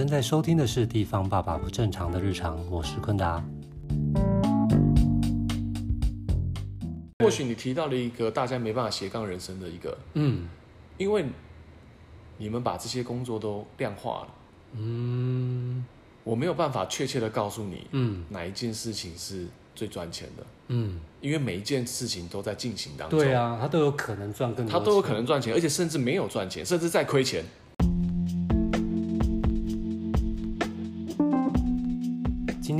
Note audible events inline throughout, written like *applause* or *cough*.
正在收听的是《地方爸爸不正常的日常》，我是坤达。或许你提到了一个大家没办法斜杠人生的一个，嗯，因为你们把这些工作都量化了，嗯，我没有办法确切的告诉你，嗯，哪一件事情是最赚钱的，嗯，因为每一件事情都在进行当中，对啊，他都有可能赚更多，他都有可能赚钱，而且甚至没有赚钱，甚至在亏钱。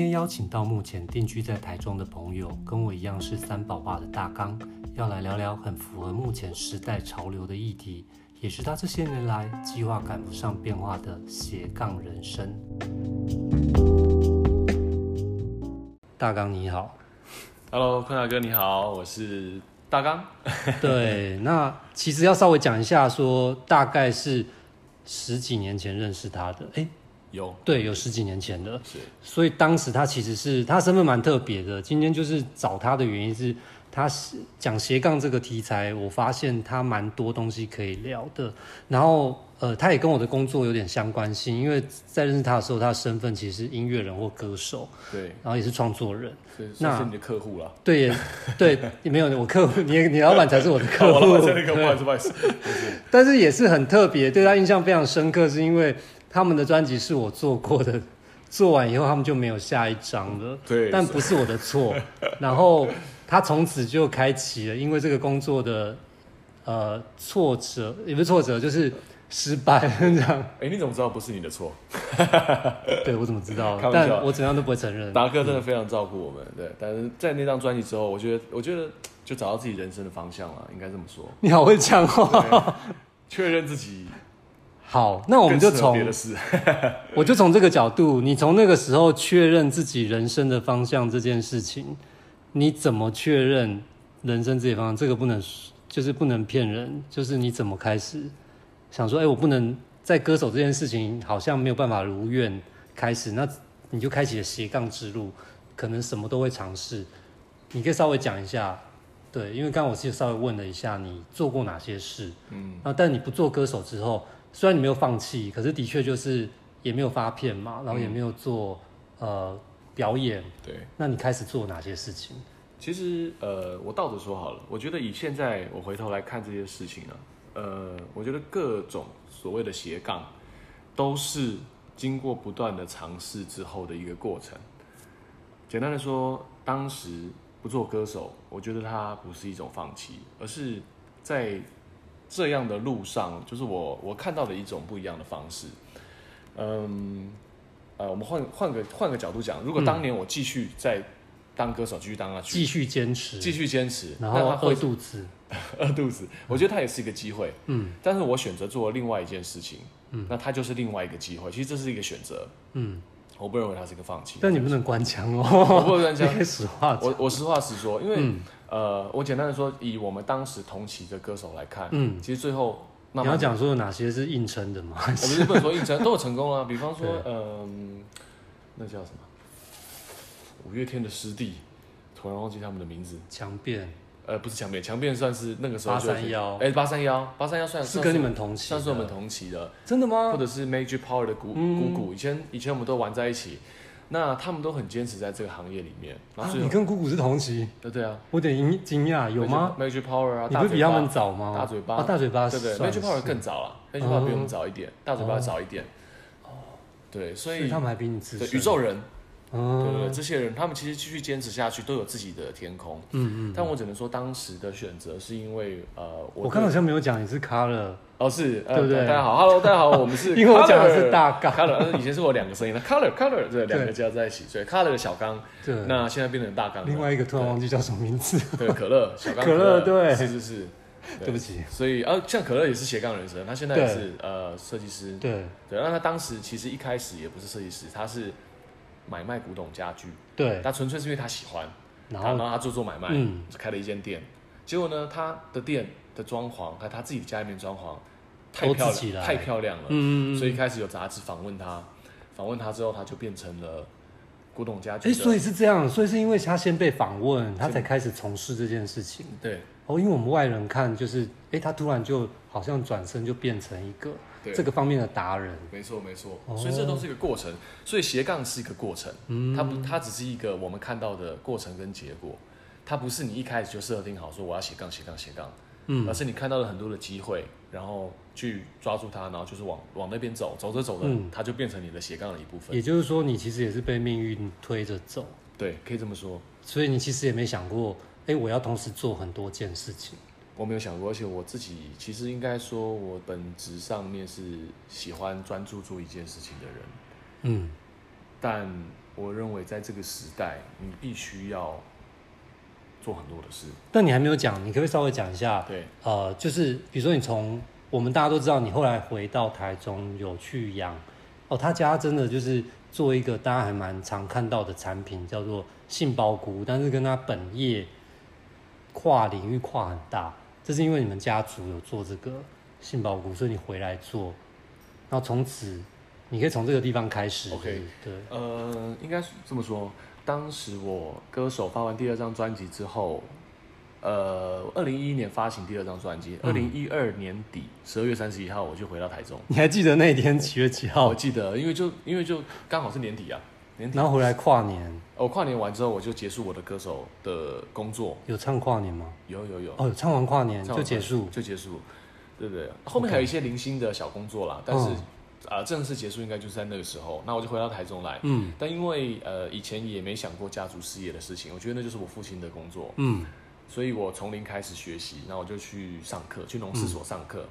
天邀请到目前定居在台中的朋友，跟我一样是三宝爸的大纲，要来聊聊很符合目前时代潮流的议题，也是他这些年来计划赶不上变化的斜杠人生。大纲你好，Hello，坤大哥你好，我是大纲。*laughs* *laughs* 对，那其实要稍微讲一下说，说大概是十几年前认识他的，哎。有对，有十几年前的，是，所以当时他其实是他身份蛮特别的。今天就是找他的原因是，他是讲斜杠这个题材，我发现他蛮多东西可以聊的。然后呃，他也跟我的工作有点相关性，因为在认识他的时候，他的身份其实是音乐人或歌手，对，然后也是创作人，那是你的客户了。对，也对，也没有我客户，*laughs* 你你老板才是我的客户，我 *laughs* 老板才是客户，不好意思，不好意思。但是也是很特别，对他印象非常深刻，是因为。他们的专辑是我做过的，*laughs* 做完以后他们就没有下一张了。对，但不是我的错。然后他从此就开启了，因为这个工作的呃挫折，也不是挫折，就是失败这样。哎、欸，你怎么知道不是你的错？*laughs* 对，我怎么知道？但我怎样都不会承认。达哥真的非常照顾我们，对。但是在那张专辑之后，我觉得，我觉得就找到自己人生的方向了，应该这么说。*laughs* 你好会讲话，确认自己。好，那我们就从 *laughs* 我就从这个角度，你从那个时候确认自己人生的方向这件事情，你怎么确认人生这些方向？这个不能就是不能骗人，就是你怎么开始想说，哎、欸，我不能在歌手这件事情好像没有办法如愿开始，那你就开启了斜杠之路，可能什么都会尝试。你可以稍微讲一下，对，因为刚刚我其实稍微问了一下你做过哪些事，嗯，那但你不做歌手之后。虽然你没有放弃，可是的确就是也没有发片嘛，然后也没有做、嗯、呃表演。对，那你开始做哪些事情？其实呃，我倒着说好了，我觉得以现在我回头来看这些事情呢、啊，呃，我觉得各种所谓的斜杠，都是经过不断的尝试之后的一个过程。简单的说，当时不做歌手，我觉得它不是一种放弃，而是在。这样的路上，就是我我看到的一种不一样的方式。嗯，呃，我们换换个换个角度讲，如果当年我继续在当歌手，继续当下去，继续坚持，继续坚持，然后饿肚子，*laughs* 饿肚子，我觉得它也是一个机会。嗯，但是我选择做了另外一件事情，嗯，那它就是另外一个机会。其实这是一个选择。嗯，我不认为他是一个放弃。但你不能关枪哦，我不能关枪。*laughs* 实话，我我实话实说，因为。嗯呃，我简单的说，以我们当时同期的歌手来看，嗯，其实最后慢慢，你要讲说有哪些是硬撑的吗？我不是不能说硬撑，都有成功啊。比方说，嗯、呃，那叫什么？五月天的师弟，突然忘记他们的名字。强辩，呃，不是强辩，强辩算是那个时候八三幺，哎，八三幺，八三幺算是跟你们同期，算是我们同期的，真的吗？或者是 Major Power 的鼓鼓鼓，以前以前我们都玩在一起。那他们都很坚持在这个行业里面。然后、啊、你跟姑姑是同期？对对啊，我有点惊惊讶，有吗？Magic Power 啊，你不是比他们早吗？大嘴巴，啊、大嘴巴，对对，Magic Power 更早了，Magic Power 比我们早一点，哦、大嘴巴早一点。哦，对，所以，所以他们还比你资深。宇宙人。嗯，对对对，这些人他们其实继续坚持下去，都有自己的天空。嗯嗯。但我只能说，当时的选择是因为呃，我我刚好像没有讲你是 Color 哦，是，对不对？大家好，Hello，大家好，我们是。*laughs* 因为我讲的是大刚，Color，以前是我两个声音的 Color Color，对，两个加在一起，所以 Color 的小刚。对。那现在变成大刚。另外一个突然忘记叫什么名字。对，可乐，小刚。可乐，对。是是是。对不起。所以呃，像可乐也是斜杠人生，他现在也是呃设计师。对。对，那他当时其实一开始也不是设计师，他是。买卖古董家具，对，他纯粹是因为他喜欢，然后然后他做做买卖，嗯，开了一间店。结果呢，他的店的装潢和他自己家里面装潢太漂亮，太漂亮了，嗯，所以一开始有杂志访问他，访问他之后，他就变成了古董家具。哎，所以是这样，所以是因为他先被访问，他才开始从事这件事情。对，哦，因为我们外人看就是，哎，他突然就好像转身就变成一个这个方面的达人。没错没错，哦、所以这都是一个过程，所以斜杠是一个过程，嗯，它不它只是一个我们看到的过程跟结果，它不是你一开始就设定好说我要斜杠斜杠斜杠，嗯，而是你看到了很多的机会，然后去抓住它，然后就是往往那边走，走着走着，嗯、它就变成你的斜杠的一部分。也就是说，你其实也是被命运推着走，对，可以这么说。所以你其实也没想过。哎，我要同时做很多件事情。我没有想过，而且我自己其实应该说，我本质上面是喜欢专注做一件事情的人。嗯，但我认为在这个时代，你必须要做很多的事。但你还没有讲，你可不可以稍微讲一下？对，呃，就是比如说你从我们大家都知道，你后来回到台中有去养哦，他家真的就是做一个大家还蛮常看到的产品，叫做杏鲍菇，但是跟他本业。跨领域跨很大，这是因为你们家族有做这个杏鲍菇，所以你回来做，然后从此你可以从这个地方开始。OK，对，呃，应该是这么说。当时我歌手发完第二张专辑之后，呃，二零一一年发行第二张专辑，二零一二年底十二月三十一号我就回到台中。你还记得那一天几月几号？我记得，因为就因为就刚好是年底啊。然后回来跨年，我跨年完之后，我就结束我的歌手的工作。有唱跨年吗？有有有。哦，有唱完跨年就结束，就结束，对不对？后面还有一些零星的小工作啦，但是啊，正式结束应该就是在那个时候。那我就回到台中来，嗯。但因为呃以前也没想过家族事业的事情，我觉得那就是我父亲的工作，嗯。所以我从零开始学习，那我就去上课，去农事所上课。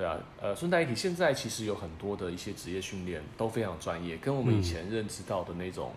对啊，呃，顺带一提，现在其实有很多的一些职业训练都非常专业，跟我们以前认知到的那种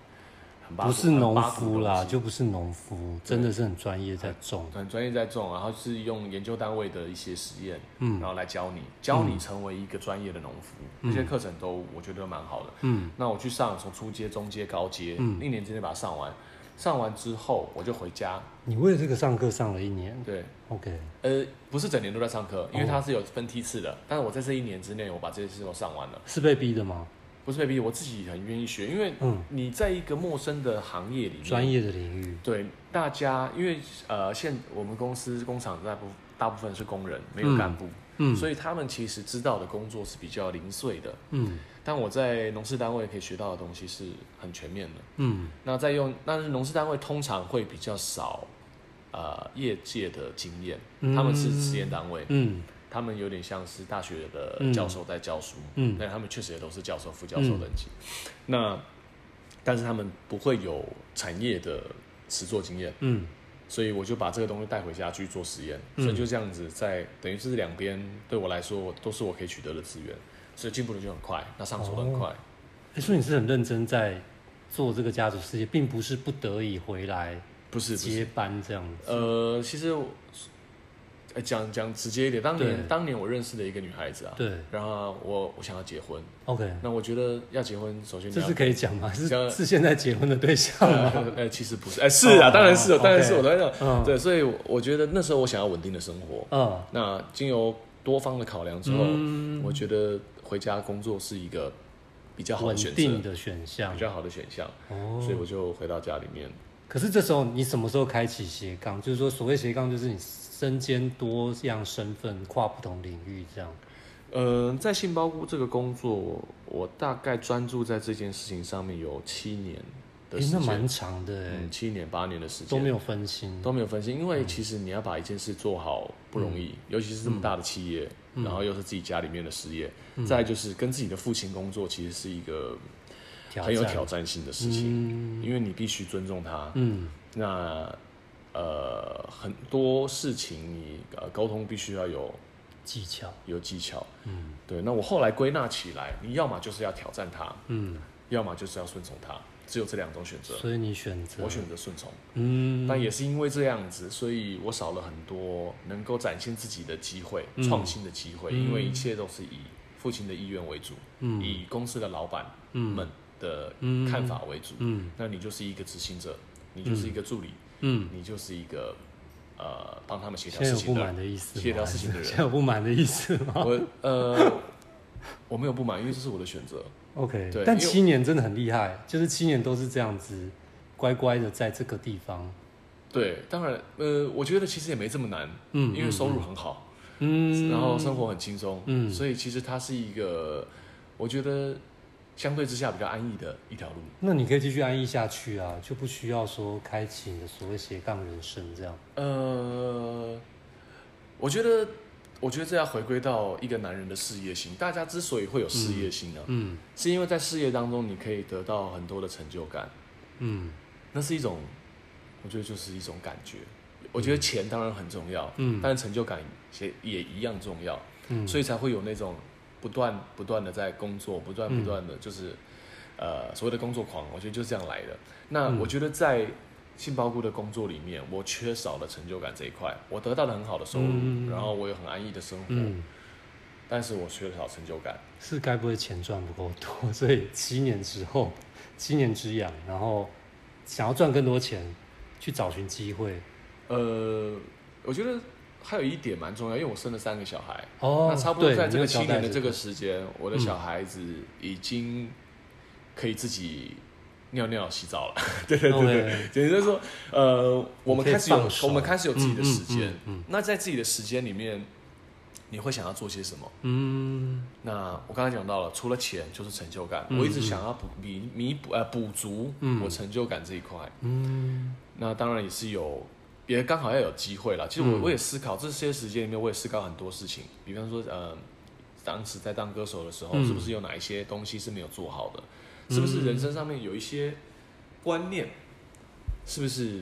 很不是农夫啦，就不是农夫，真的是很专业在种，很专业在种，然后是用研究单位的一些实验，嗯，然后来教你，教你成为一个专业的农夫，这些课程都我觉得蛮好的，嗯，那我去上从初阶、中阶、高阶，嗯，一年之内把它上完。上完之后我就回家。你为了这个上课上了一年？对，OK。呃，不是整年都在上课，因为它是有分梯次的。Oh. 但是我在这一年之内，我把这些事都上完了。是被逼的吗？不是被逼，我自己很愿意学。因为你在一个陌生的行业里面，专业的领域，对大家，因为呃，现我们公司工厂大部大部分是工人，没有干部。嗯嗯，所以他们其实知道的工作是比较零碎的。嗯，但我在农事单位可以学到的东西是很全面的。嗯，那在用，但是农事单位通常会比较少，呃，业界的经验。嗯，他们是实验单位。嗯，他们有点像是大学的教授在教书。嗯，但他们确实也都是教授、副教授等级。嗯，那，但是他们不会有产业的实作经验。嗯。所以我就把这个东西带回家去做实验，嗯、所以就这样子在等于是两边对我来说都是我可以取得的资源，所以进步的就很快，那上手的很快。所以你是很认真在做这个家族事业，并不是不得已回来，不是接班这样子。呃，其实。讲讲直接一点，当年对当年我认识的一个女孩子啊，对，然后我我想要结婚，OK，那我觉得要结婚，首先这是可以讲吗？是是现在结婚的对象吗？*laughs* 呃，其实不是，哎，是啊，当然是，当然是我在讲，对，所以我觉得那时候我想要稳定的生活，嗯，那经由多方的考量之后，我觉得回家工作是一个比较好的选择，稳定的选项，比较好的选项，哦，所以我就回到家里面。可是这时候你什么时候开启斜杠？就是说，所谓斜杠，就是你。身兼多样身份，跨不同领域，这样。呃，在杏鲍菇这个工作，我大概专注在这件事情上面有七年的时间，欸、那蛮长的，嗯，七年八年的时间都没有分心，都没有分心。因为其实你要把一件事做好不容易，嗯、尤其是这么大的企业，嗯、然后又是自己家里面的事业，嗯、再就是跟自己的父亲工作，其实是一个很有挑战性的事情，嗯、因为你必须尊重他。嗯，那。呃，很多事情你呃沟通必须要有技巧，有技巧。嗯，对。那我后来归纳起来，你要么就是要挑战他，嗯，要么就是要顺从他，只有这两种选择。所以你选择，我选择顺从。嗯，但也是因为这样子，所以我少了很多能够展现自己的机会、创新的机会，因为一切都是以父亲的意愿为主，嗯，以公司的老板们的看法为主。嗯，那你就是一个执行者，你就是一个助理。嗯，你就是一个，呃，帮他们协调事情的人，协调事情的人。现在有不满的意思吗？我呃，我没有不满，因为这是我的选择。OK，对。但七年真的很厉害，就是七年都是这样子，乖乖的在这个地方。对，当然，呃，我觉得其实也没这么难，嗯，因为收入很好，嗯，然后生活很轻松，嗯，所以其实它是一个，我觉得相对之下比较安逸的一条路。那你可以继续安逸下去啊，就不需要说开启你的所谓斜杠人生这样。呃，我觉得，我觉得这要回归到一个男人的事业心。大家之所以会有事业心呢，嗯，嗯，是因为在事业当中你可以得到很多的成就感，嗯，那是一种。我觉得就是一种感觉，我觉得钱当然很重要，嗯，但是成就感也也一样重要，嗯，所以才会有那种不断不断的在工作，不断不断的就是，嗯、呃，所谓的工作狂，我觉得就是这样来的。那我觉得在杏鲍菇的工作里面，我缺少了成就感这一块，我得到了很好的收入，嗯、然后我有很安逸的生活，嗯，但是我缺少成就感，是该不会钱赚不够多，所以七年之后，七年之痒，然后想要赚更多钱。去找寻机会，呃，我觉得还有一点蛮重要，因为我生了三个小孩，哦，那差不多在这个七年的这个时间，我的小孩子已经可以自己尿尿洗澡了，嗯、*laughs* 对对对对，也就是说，呃，我们开始有我们开始有自己的时间，嗯，那在自己的时间里面。你会想要做些什么？嗯，那我刚才讲到了，除了钱就是成就感。嗯、我一直想要补弥弥补呃补足我成就感这一块。嗯，那当然也是有，也刚好要有机会了。其实我我也思考这些时间里面，我也思考很多事情。比方说，呃，当时在当歌手的时候，是不是有哪一些东西是没有做好的？是不是人生上面有一些观念，是不是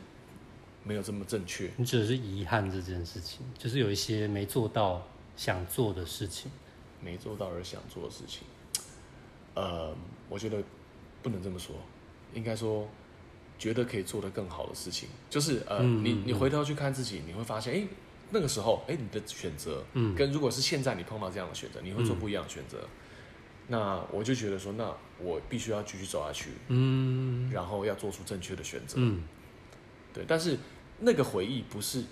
没有这么正确？你指的是遗憾这件事情，就是有一些没做到。想做的事情，没做到而想做的事情，呃，我觉得不能这么说，应该说觉得可以做得更好的事情，就是呃，嗯、你你回头去看自己，你会发现，哎，那个时候，哎，你的选择，嗯，跟如果是现在你碰到这样的选择，你会做不一样的选择。嗯、那我就觉得说，那我必须要继续走下去，嗯，然后要做出正确的选择，嗯，对，但是那个回忆不是。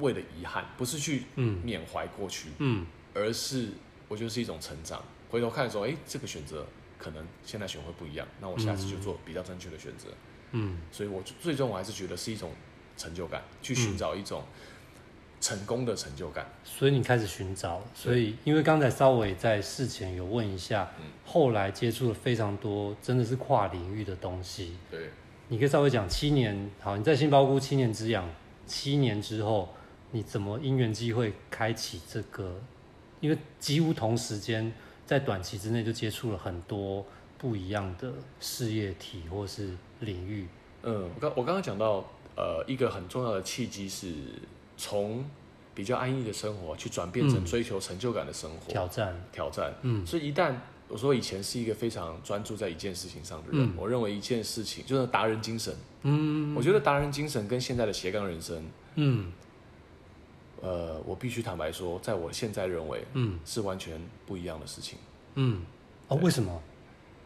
为了遗憾，不是去缅怀过去，嗯，而是我觉得是一种成长。回头看的时候，哎，这个选择可能现在选会不一样，那我下次就做比较正确的选择，嗯，所以我最终我还是觉得是一种成就感，去寻找一种成功的成就感。所以你开始寻找，所以因为刚才稍微在事前有问一下，后来接触了非常多，真的是跨领域的东西。对，你可以稍微讲七年，好，你在杏鲍菇七年之痒，七年之后。你怎么因缘机会开启这个？因为几乎同时间，在短期之内就接触了很多不一样的事业体或是领域。嗯，我刚我刚刚讲到，呃，一个很重要的契机是从比较安逸的生活去转变成追求成就感的生活，嗯、挑战挑战。嗯，所以一旦我说以前是一个非常专注在一件事情上的人，嗯、我认为一件事情就是达人精神。嗯，我觉得达人精神跟现在的斜杠人生，嗯。呃，我必须坦白说，在我现在认为，嗯，是完全不一样的事情。嗯，哦，为什么？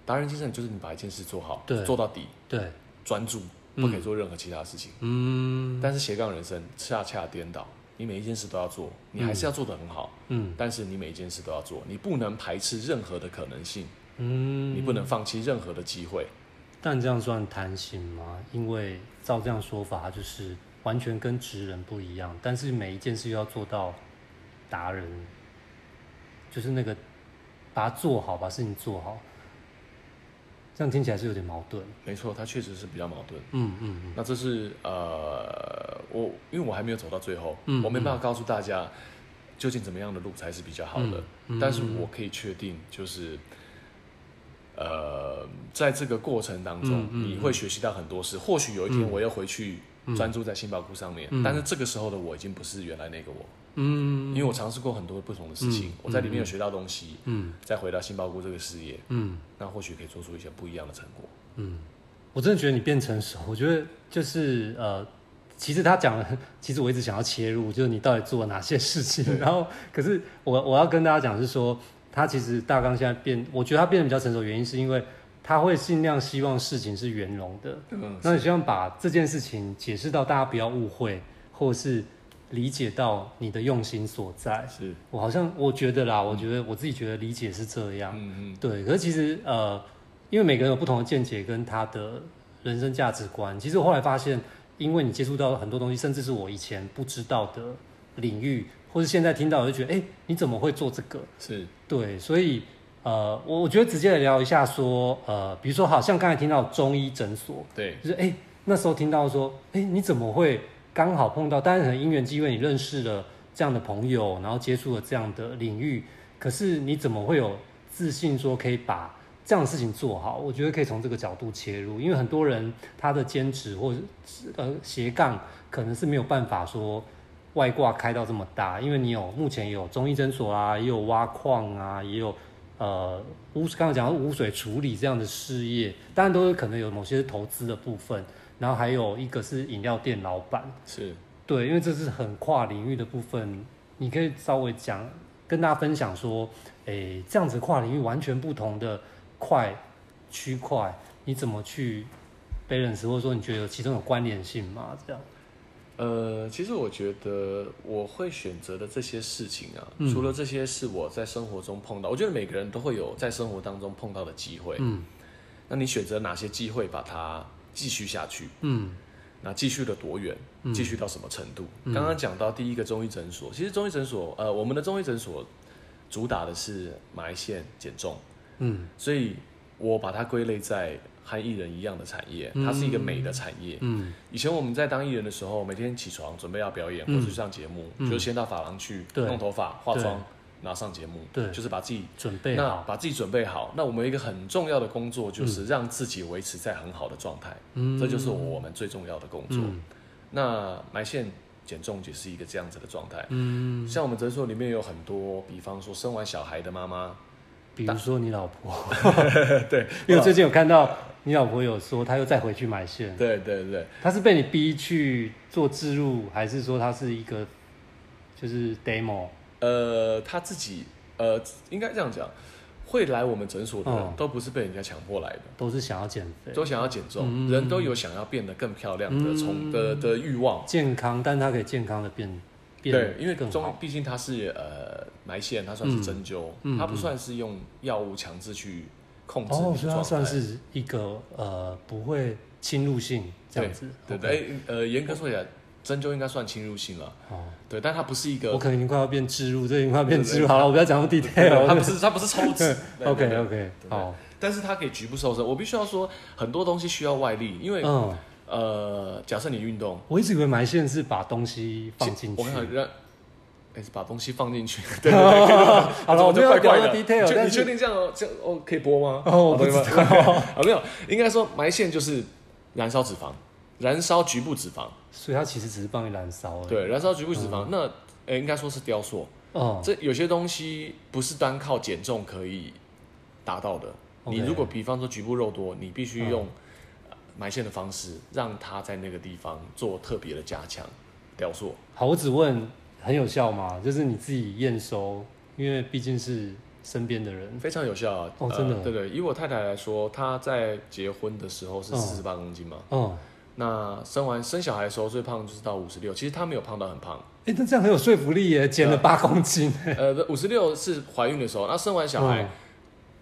达人精神就是你把一件事做好，对，做到底，对，专注，不可以做任何其他事情。嗯，但是斜杠人生恰恰颠倒，你每一件事都要做，你还是要做得很好。嗯，但是你每一件事都要做，你不能排斥任何的可能性。嗯，你不能放弃任何的机会。但这样算贪心吗？因为照这样说法，就是。完全跟职人不一样，但是每一件事又要做到达人，就是那个把它做好，把事情做好，这样听起来是有点矛盾。没错，它确实是比较矛盾。嗯嗯嗯。那这是呃，我因为我还没有走到最后，嗯，我没办法告诉大家究竟怎么样的路才是比较好的。但是我可以确定，就是呃，在这个过程当中，你会学习到很多事。或许有一天我要回去。专注在杏鲍菇上面，嗯、但是这个时候的我已经不是原来那个我，嗯，因为我尝试过很多不同的事情，嗯、我在里面有学到东西，嗯，再回到杏鲍菇这个事业，嗯，那或许可以做出一些不一样的成果，嗯，我真的觉得你变成熟，我觉得就是呃，其实他讲了，*laughs* 其实我一直想要切入，就是你到底做了哪些事情，然后可是我我要跟大家讲是说，他其实大纲现在变，我觉得他变得比较成熟，原因是因为。他会尽量希望事情是圆融的，嗯，那你希望把这件事情解释到大家不要误会，或是理解到你的用心所在。是我好像我觉得啦，嗯、我觉得我自己觉得理解是这样，嗯嗯，对。可是其实呃，因为每个人有不同的见解跟他的人生价值观，其实我后来发现因为你接触到很多东西，甚至是我以前不知道的领域，或是现在听到我就觉得，哎、欸，你怎么会做这个？是对，所以呃，我我觉得直接来聊一下说，呃，比如说好像刚才听到中医诊所，对，就是哎、欸，那时候听到说，哎、欸，你怎么会刚好碰到？当然很因缘机会，你认识了这样的朋友，然后接触了这样的领域，可是你怎么会有自信说可以把？这样的事情做好，我觉得可以从这个角度切入，因为很多人他的兼职或者呃斜杠可能是没有办法说外挂开到这么大，因为你有目前有中医诊所啊，也有挖矿啊，也有呃污刚刚讲污水处理这样的事业，当然都有可能有某些投资的部分，然后还有一个是饮料店老板，是对，因为这是很跨领域的部分，你可以稍微讲跟大家分享说，诶，这样子跨领域完全不同的。块区块，你怎么去 balance，或者说你觉得其中有关联性吗？这样？呃，其实我觉得我会选择的这些事情啊，嗯、除了这些是我在生活中碰到，我觉得每个人都会有在生活当中碰到的机会。嗯，那你选择哪些机会把它继续下去？嗯，那继续的多远？继续到什么程度？刚刚讲到第一个中医诊所，其实中医诊所，呃，我们的中医诊所主打的是埋线减重。嗯，所以我把它归类在和艺人一样的产业，它是一个美的产业。嗯，以前我们在当艺人的时候，每天起床准备要表演或者上节目，就先到发廊去弄头发、化妆，然后上节目。对，就是把自己准备好，把自己准备好。那我们一个很重要的工作就是让自己维持在很好的状态。嗯，这就是我们最重要的工作。那埋线减重也是一个这样子的状态。嗯，像我们诊所里面有很多，比方说生完小孩的妈妈。比如说你老婆，*laughs* 对，*laughs* 因为最近有看到你老婆有说，她又再回去埋线。对对对，她是被你逼去做置入，还是说她是一个就是 demo？呃，他自己呃，应该这样讲，会来我们诊所的人都不是被人家强迫来的，都是想要减肥，都想要减重，人都有想要变得更漂亮的从的的欲望，健康，但它可以健康的变。对，因为中毕竟它是呃埋线，它算是针灸，它不算是用药物强制去控制。哦，所以它算是一个呃不会侵入性这样子。对对，呃，严格说起来，针灸应该算侵入性了。哦，对，但它不是一个。我可能已经快要变置入，这已经快要变置入。好了，我不要讲那么 detail。它不是，它不是抽脂。*laughs* OK OK，好。但是它可以局部瘦身。我必须要说，很多东西需要外力，因为呃，假设你运动，我一直以为埋线是把东西放进去。哎，把东西放进去。*laughs* 对对对。好了，我就怪怪的。你确定这样这样哦可以播吗？哦，我不知道。啊，*laughs* 没有，应该说埋线就是燃烧脂肪，燃烧局部脂肪。所以它其实只是帮你燃烧。对，燃烧局部脂肪。那哎，应该说是雕塑。哦。这有些东西不是单靠减重可以达到的。你如果比方说局部肉多，你必须用埋线的方式，让它在那个地方做特别的加强雕塑。好，我只问。很有效吗？就是你自己验收，因为毕竟是身边的人，非常有效啊！哦，真的，对对。以我太太来说，她在结婚的时候是四十八公斤嘛，哦，那生完生小孩的时候最胖就是到五十六，其实她没有胖到很胖。哎，那这样很有说服力耶，减了八公斤。*laughs* 呃，五十六是怀孕的时候，那生完小孩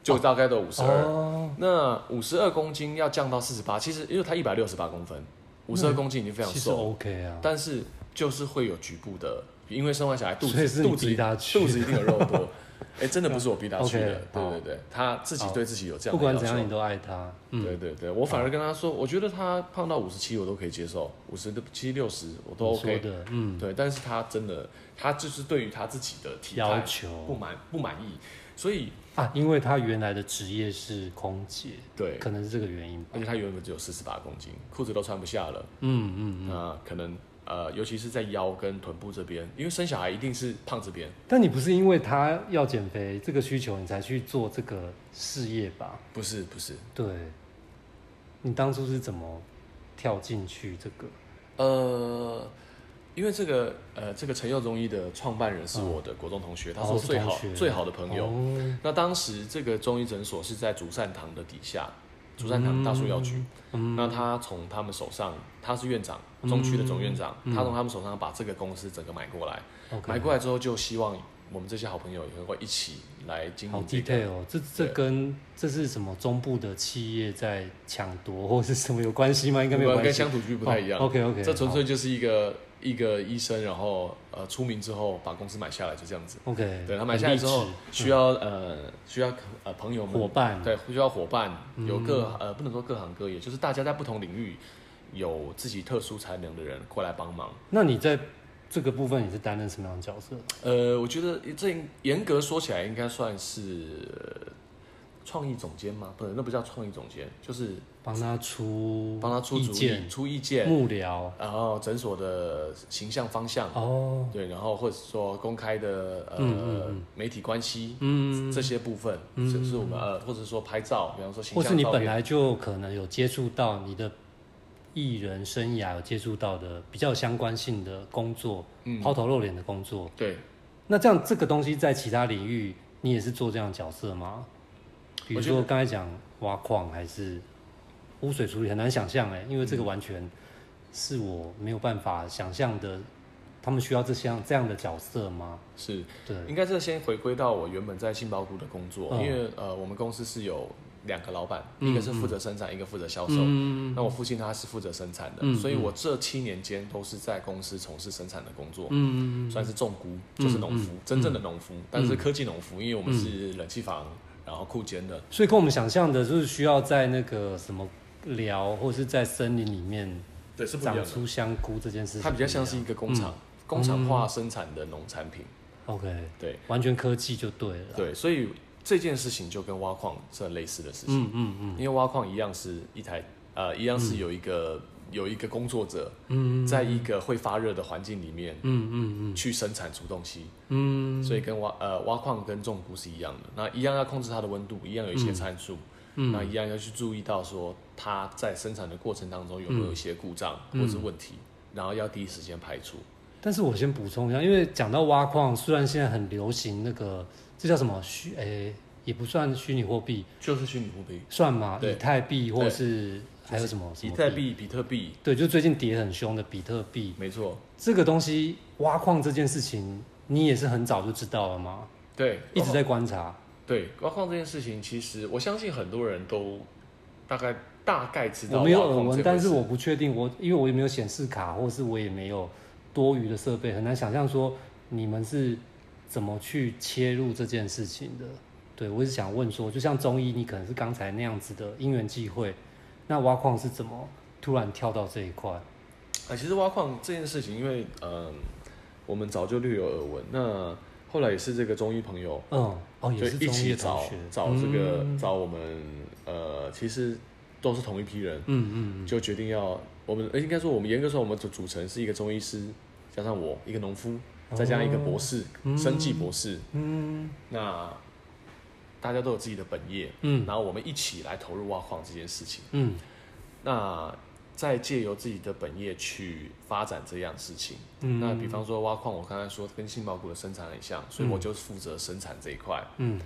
就大概都五十二。那五十二公斤要降到四十八，其实因为她一百六十八公分，五十二公斤已经非常瘦，OK 啊。但是就是会有局部的。因为生完小孩，肚子肚子肚子一定有肉多，哎，真的不是我逼他去的，对对对，他自己对自己有这样的要求。不管怎样，你都爱他。对对对，我反而跟他说，我觉得他胖到五十七我都可以接受，五十七六十我都 OK 的，嗯，对。但是他真的，他就是对于他自己的体态要求不满不满意，所以啊，因为他原来的职业是空姐，对，可能是这个原因。而且他原本只有四十八公斤，裤子都穿不下了，嗯嗯，那可能。呃，尤其是在腰跟臀部这边，因为生小孩一定是胖这边。但你不是因为他要减肥这个需求，你才去做这个事业吧？不是，不是。对，你当初是怎么跳进去这个？呃，因为这个呃，这个陈佑中医的创办人是我的国中同学，哦、他是我最好、哦、最好的朋友。哦、那当时这个中医诊所是在竹善堂的底下。竹山堂大树药局，嗯、那他从他们手上，他是院长，中区的总院长，嗯、他从他们手上把这个公司整个买过来，嗯、买过来之后就希望我们这些好朋友也会一起来经营。好 detail 哦，这这跟这是什么中部的企业在抢夺或是什么有关系吗？应该没有关系，跟乡土剧不太一样。哦、OK OK，这纯粹就是一个一个医生，然后呃出名之后把公司买下来，就这样子。OK，对他买下来之后需要呃需要呃朋友们伙伴，对需要伙伴，有各、嗯、呃不能说各行各业，就是大家在不同领域有自己特殊才能的人过来帮忙。那你在？这个部分你是担任什么样的角色？呃，我觉得这严格说起来应该算是创意总监吗？不能，那不叫创意总监，就是帮他出帮他出主意、出意见、幕僚，然后诊所的形象方向。哦，对，然后或者说公开的呃嗯嗯嗯。媒体关系，嗯，这些部分，嗯，就是我们呃，或者说拍照，比方说形象，或是你本来就可能有接触到你的。艺人生涯有接触到的比较相关性的工作，嗯，抛头露脸的工作，对。那这样这个东西在其他领域，你也是做这样的角色吗？比如说刚才讲挖矿还是污水处理，很难想象哎，因为这个完全是我没有办法想象的。他们需要这项这样的角色吗？是，对。应该是先回归到我原本在杏鲍菇的工作，嗯、因为呃，我们公司是有。两个老板，一个是负责生产，嗯、一个负责销售。嗯、那我父亲他是负责生产的，嗯、所以我这七年间都是在公司从事生产的工作，嗯、算是种菇，就是农夫，嗯、真正的农夫，嗯、但是科技农夫，因为我们是冷气房，然后库间的，所以跟我们想象的就是需要在那个什么寮，或是在森林里面，对，是长出香菇这件事情，它比较像是一个工厂，嗯、工厂化生产的农产品。OK，对，完全科技就对了，对，所以。这件事情就跟挖矿是很类似的事情，嗯嗯嗯，因为挖矿一样是一台，呃，一样是有一个有一个工作者，嗯，在一个会发热的环境里面，嗯嗯嗯，去生产出东西，嗯，所以跟挖呃挖矿跟种菇是一样的，那一样要控制它的温度，一样有一些参数，嗯，那一样要去注意到说它在生产的过程当中有没有一些故障或是问题，然后要第一时间排除。但是我先补充一下，因为讲到挖矿，虽然现在很流行那个。这叫什么虚？诶、欸，也不算虚拟货币，就是虚拟货币，算吗？对以太币或是还有什么？以太币、比特币，对，就最近跌很凶的比特币。没错，这个东西挖矿这件事情，你也是很早就知道了吗？对，一直在观察。对，挖矿这件事情，其实我相信很多人都大概大概知道。我没有耳闻，但是我不确定，我因为我也没有显示卡，或是我也没有多余的设备，很难想象说你们是。怎么去切入这件事情的？对，我是想问说，就像中医，你可能是刚才那样子的因缘际会，那挖矿是怎么突然跳到这一块？啊，其实挖矿这件事情，因为嗯，我们早就略有耳闻。那后来也是这个中医朋友，嗯，哦，也是一起找找这个、嗯、找我们，呃，其实都是同一批人，嗯嗯，嗯。就决定要我们，应该说我们严格说，我们组组成是一个中医师，加上我一个农夫。再加上一个博士，哦、生技博士，嗯，嗯。那大家都有自己的本业，嗯，然后我们一起来投入挖矿这件事情，嗯，那再借由自己的本业去发展这样事情，嗯，那比方说挖矿，我刚才说跟杏鲍菇的生产很像，所以我就负责生产这一块，嗯，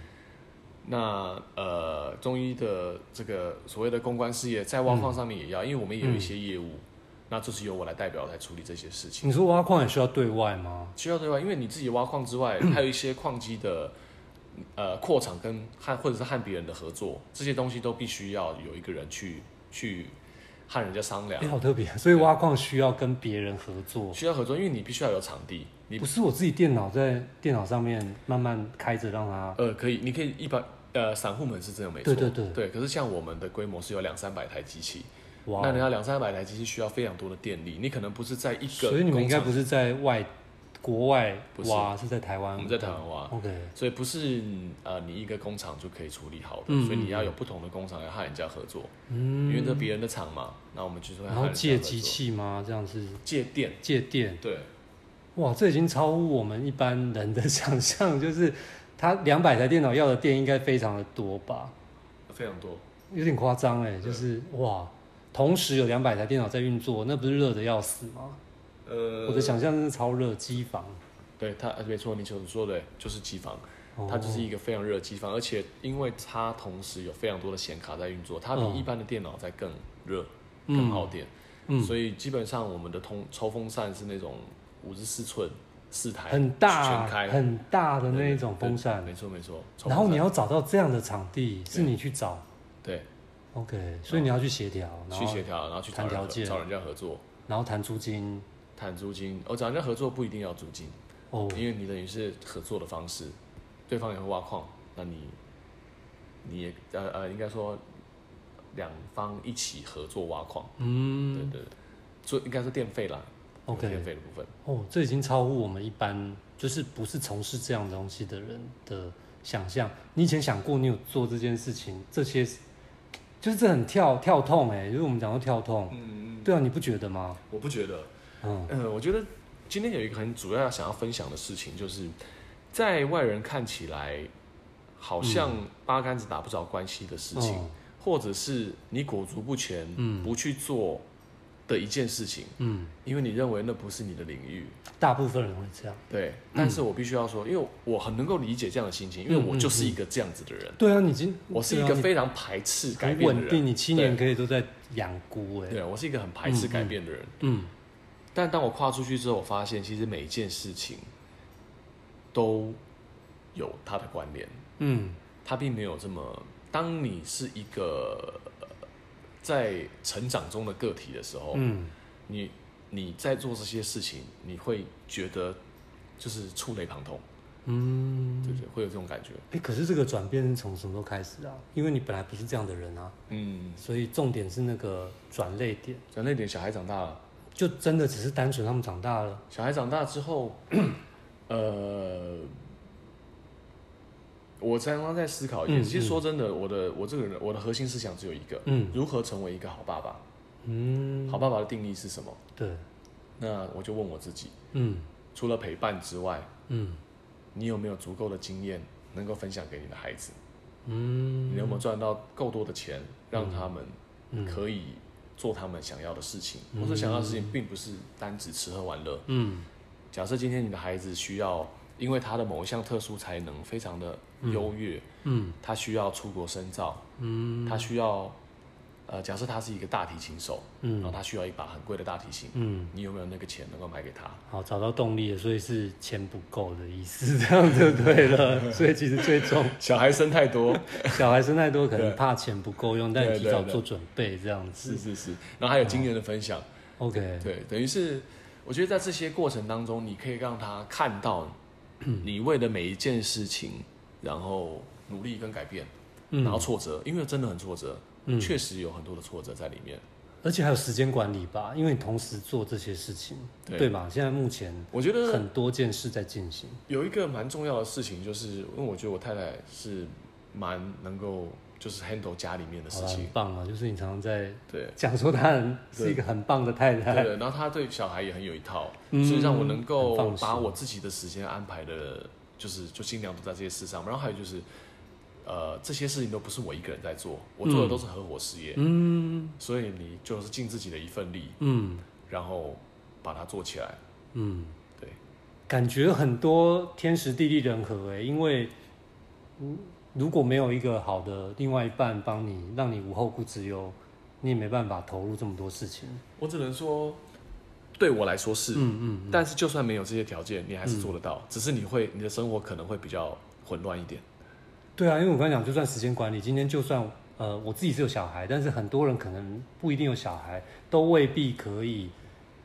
那呃中医的这个所谓的公关事业，在挖矿上面也要，嗯、因为我们也有一些业务。嗯那就是由我来代表来处理这些事情。你说挖矿也需要对外吗？需要对外，因为你自己挖矿之外，*clears throat* 还有一些矿机的呃扩厂跟和或者是和别人的合作，这些东西都必须要有一个人去去和人家商量。你、欸、好特别，所以挖矿需要跟别人合作，需要合作，因为你必须要有场地。你不是我自己电脑在电脑上面慢慢开着让它。呃，可以，你可以一般呃散户们是这样没错，对对对对。可是像我们的规模是有两三百台机器。Wow 那你要两三百台机器需要非常多的电力，你可能不是在一个，所以你们应该不是在外国外挖，是，是在台湾。我们在台湾挖，OK。所以不是呃你一个工厂就可以处理好的，嗯、所以你要有不同的工厂要和人家合作，嗯，因为这别人的厂嘛，那我们就是会。然后借机器吗？这样是借电，借电，对。哇，这已经超乎我们一般人的想象，*laughs* 就是他两百台电脑要的电应该非常的多吧？非常多，有点夸张哎，就是哇。同时有两百台电脑在运作，那不是热的要死吗？呃，我的想象是超热机房。对，它没错，你所说的就是机房，哦、它就是一个非常热的机房，而且因为它同时有非常多的显卡在运作，它比一般的电脑在更热、嗯、更耗电，嗯、所以基本上我们的通抽风扇是那种五十四寸。四台很大全开。很大的那一种风扇，没错没错。然后你要找到这样的场地，是你去找，对，OK，所以你要去协调，去协调，然后去谈条件，找人家合作，然后谈租金，谈租金。哦，找人家合作不一定要租金哦，因为你等于是合作的方式，对方也会挖矿，那你你也呃呃，应该说两方一起合作挖矿，嗯，对对，所以应该是电费啦。OK，电费的部分哦，这已经超乎我们一般就是不是从事这样东西的人的想象。你以前想过你有做这件事情？这些就是这很跳跳痛哎，就是我们讲到跳痛，嗯嗯，对啊，你不觉得吗？我不觉得，嗯嗯，我觉得今天有一个很主要想要分享的事情，就是在外人看起来好像八竿子打不着关系的事情，嗯、或者是你裹足不前，嗯，不去做。的一件事情，嗯，因为你认为那不是你的领域，大部分人会这样，对。但是我必须要说，因为我很能够理解这样的心情，因为我就是一个这样子的人。对啊，你已经，我是一个非常排斥改变的人。稳定，你七年可以都在养菇，哎，对，我是一个很排斥改变的人。嗯。但当我跨出去之后，我发现其实每一件事情都有它的关联。嗯，它并没有这么。当你是一个。在成长中的个体的时候，嗯，你你在做这些事情，你会觉得就是触类旁通，嗯，对不对？会有这种感觉。哎，可是这个转变是从什么时候开始啊？因为你本来不是这样的人啊，嗯，所以重点是那个转类点。转类点，小孩长大了，就真的只是单纯他们长大了。小孩长大之后，*clears throat* 呃。我常常在思考一件事，其实说真的，我的我这个人，我的核心思想只有一个，嗯，如何成为一个好爸爸？嗯，好爸爸的定义是什么？对，那我就问我自己，嗯，除了陪伴之外，嗯，你有没有足够的经验能够分享给你的孩子？嗯，你有没有赚到够多的钱，让他们可以做他们想要的事情？或者想要的事情并不是单指吃喝玩乐。嗯，假设今天你的孩子需要。因为他的某一项特殊才能非常的优越，嗯，他需要出国深造，嗯，他需要，呃，假设他是一个大提琴手，嗯，然后他需要一把很贵的大提琴，嗯，你有没有那个钱能够买给他？好，找到动力了，所以是钱不够的意思，这样就对了。*laughs* 所以其实最终 *laughs* 小孩生太多，*laughs* 小孩生太多可能怕钱不够用，但提早做准备这样子。是是是，然后还有经验的分享。OK，对，等于是我觉得在这些过程当中，你可以让他看到。*clears throat* 你为了每一件事情，然后努力跟改变，然后挫折，因为真的很挫折，确实有很多的挫折在里面，而且还有时间管理吧，因为你同时做这些事情，对吧？现在目前我觉得很多件事在进行，有一个蛮重要的事情，就是因为我觉得我太太是蛮能够。就是 handle 家里面的事情，很棒啊！就是你常常在对讲说她很是一个很棒的太太，对，然后她对小孩也很有一套，所以让我能够把我自己的时间安排的，就是就尽量都在这些事上。然后还有就是，呃，这些事情都不是我一个人在做，我做的都是合伙事业，嗯，所以你就是尽自己的一份力，嗯，然后把它做起来，嗯，对，感觉很多天时地利人和哎，因为，嗯。如果没有一个好的另外一半帮你，让你无后顾之忧，你也没办法投入这么多事情。我只能说，对我来说是，嗯嗯。嗯，但是就算没有这些条件，你还是做得到，嗯、只是你会，你的生活可能会比较混乱一点。对啊，因为我刚才讲，就算时间管理，今天就算呃我自己是有小孩，但是很多人可能不一定有小孩，都未必可以。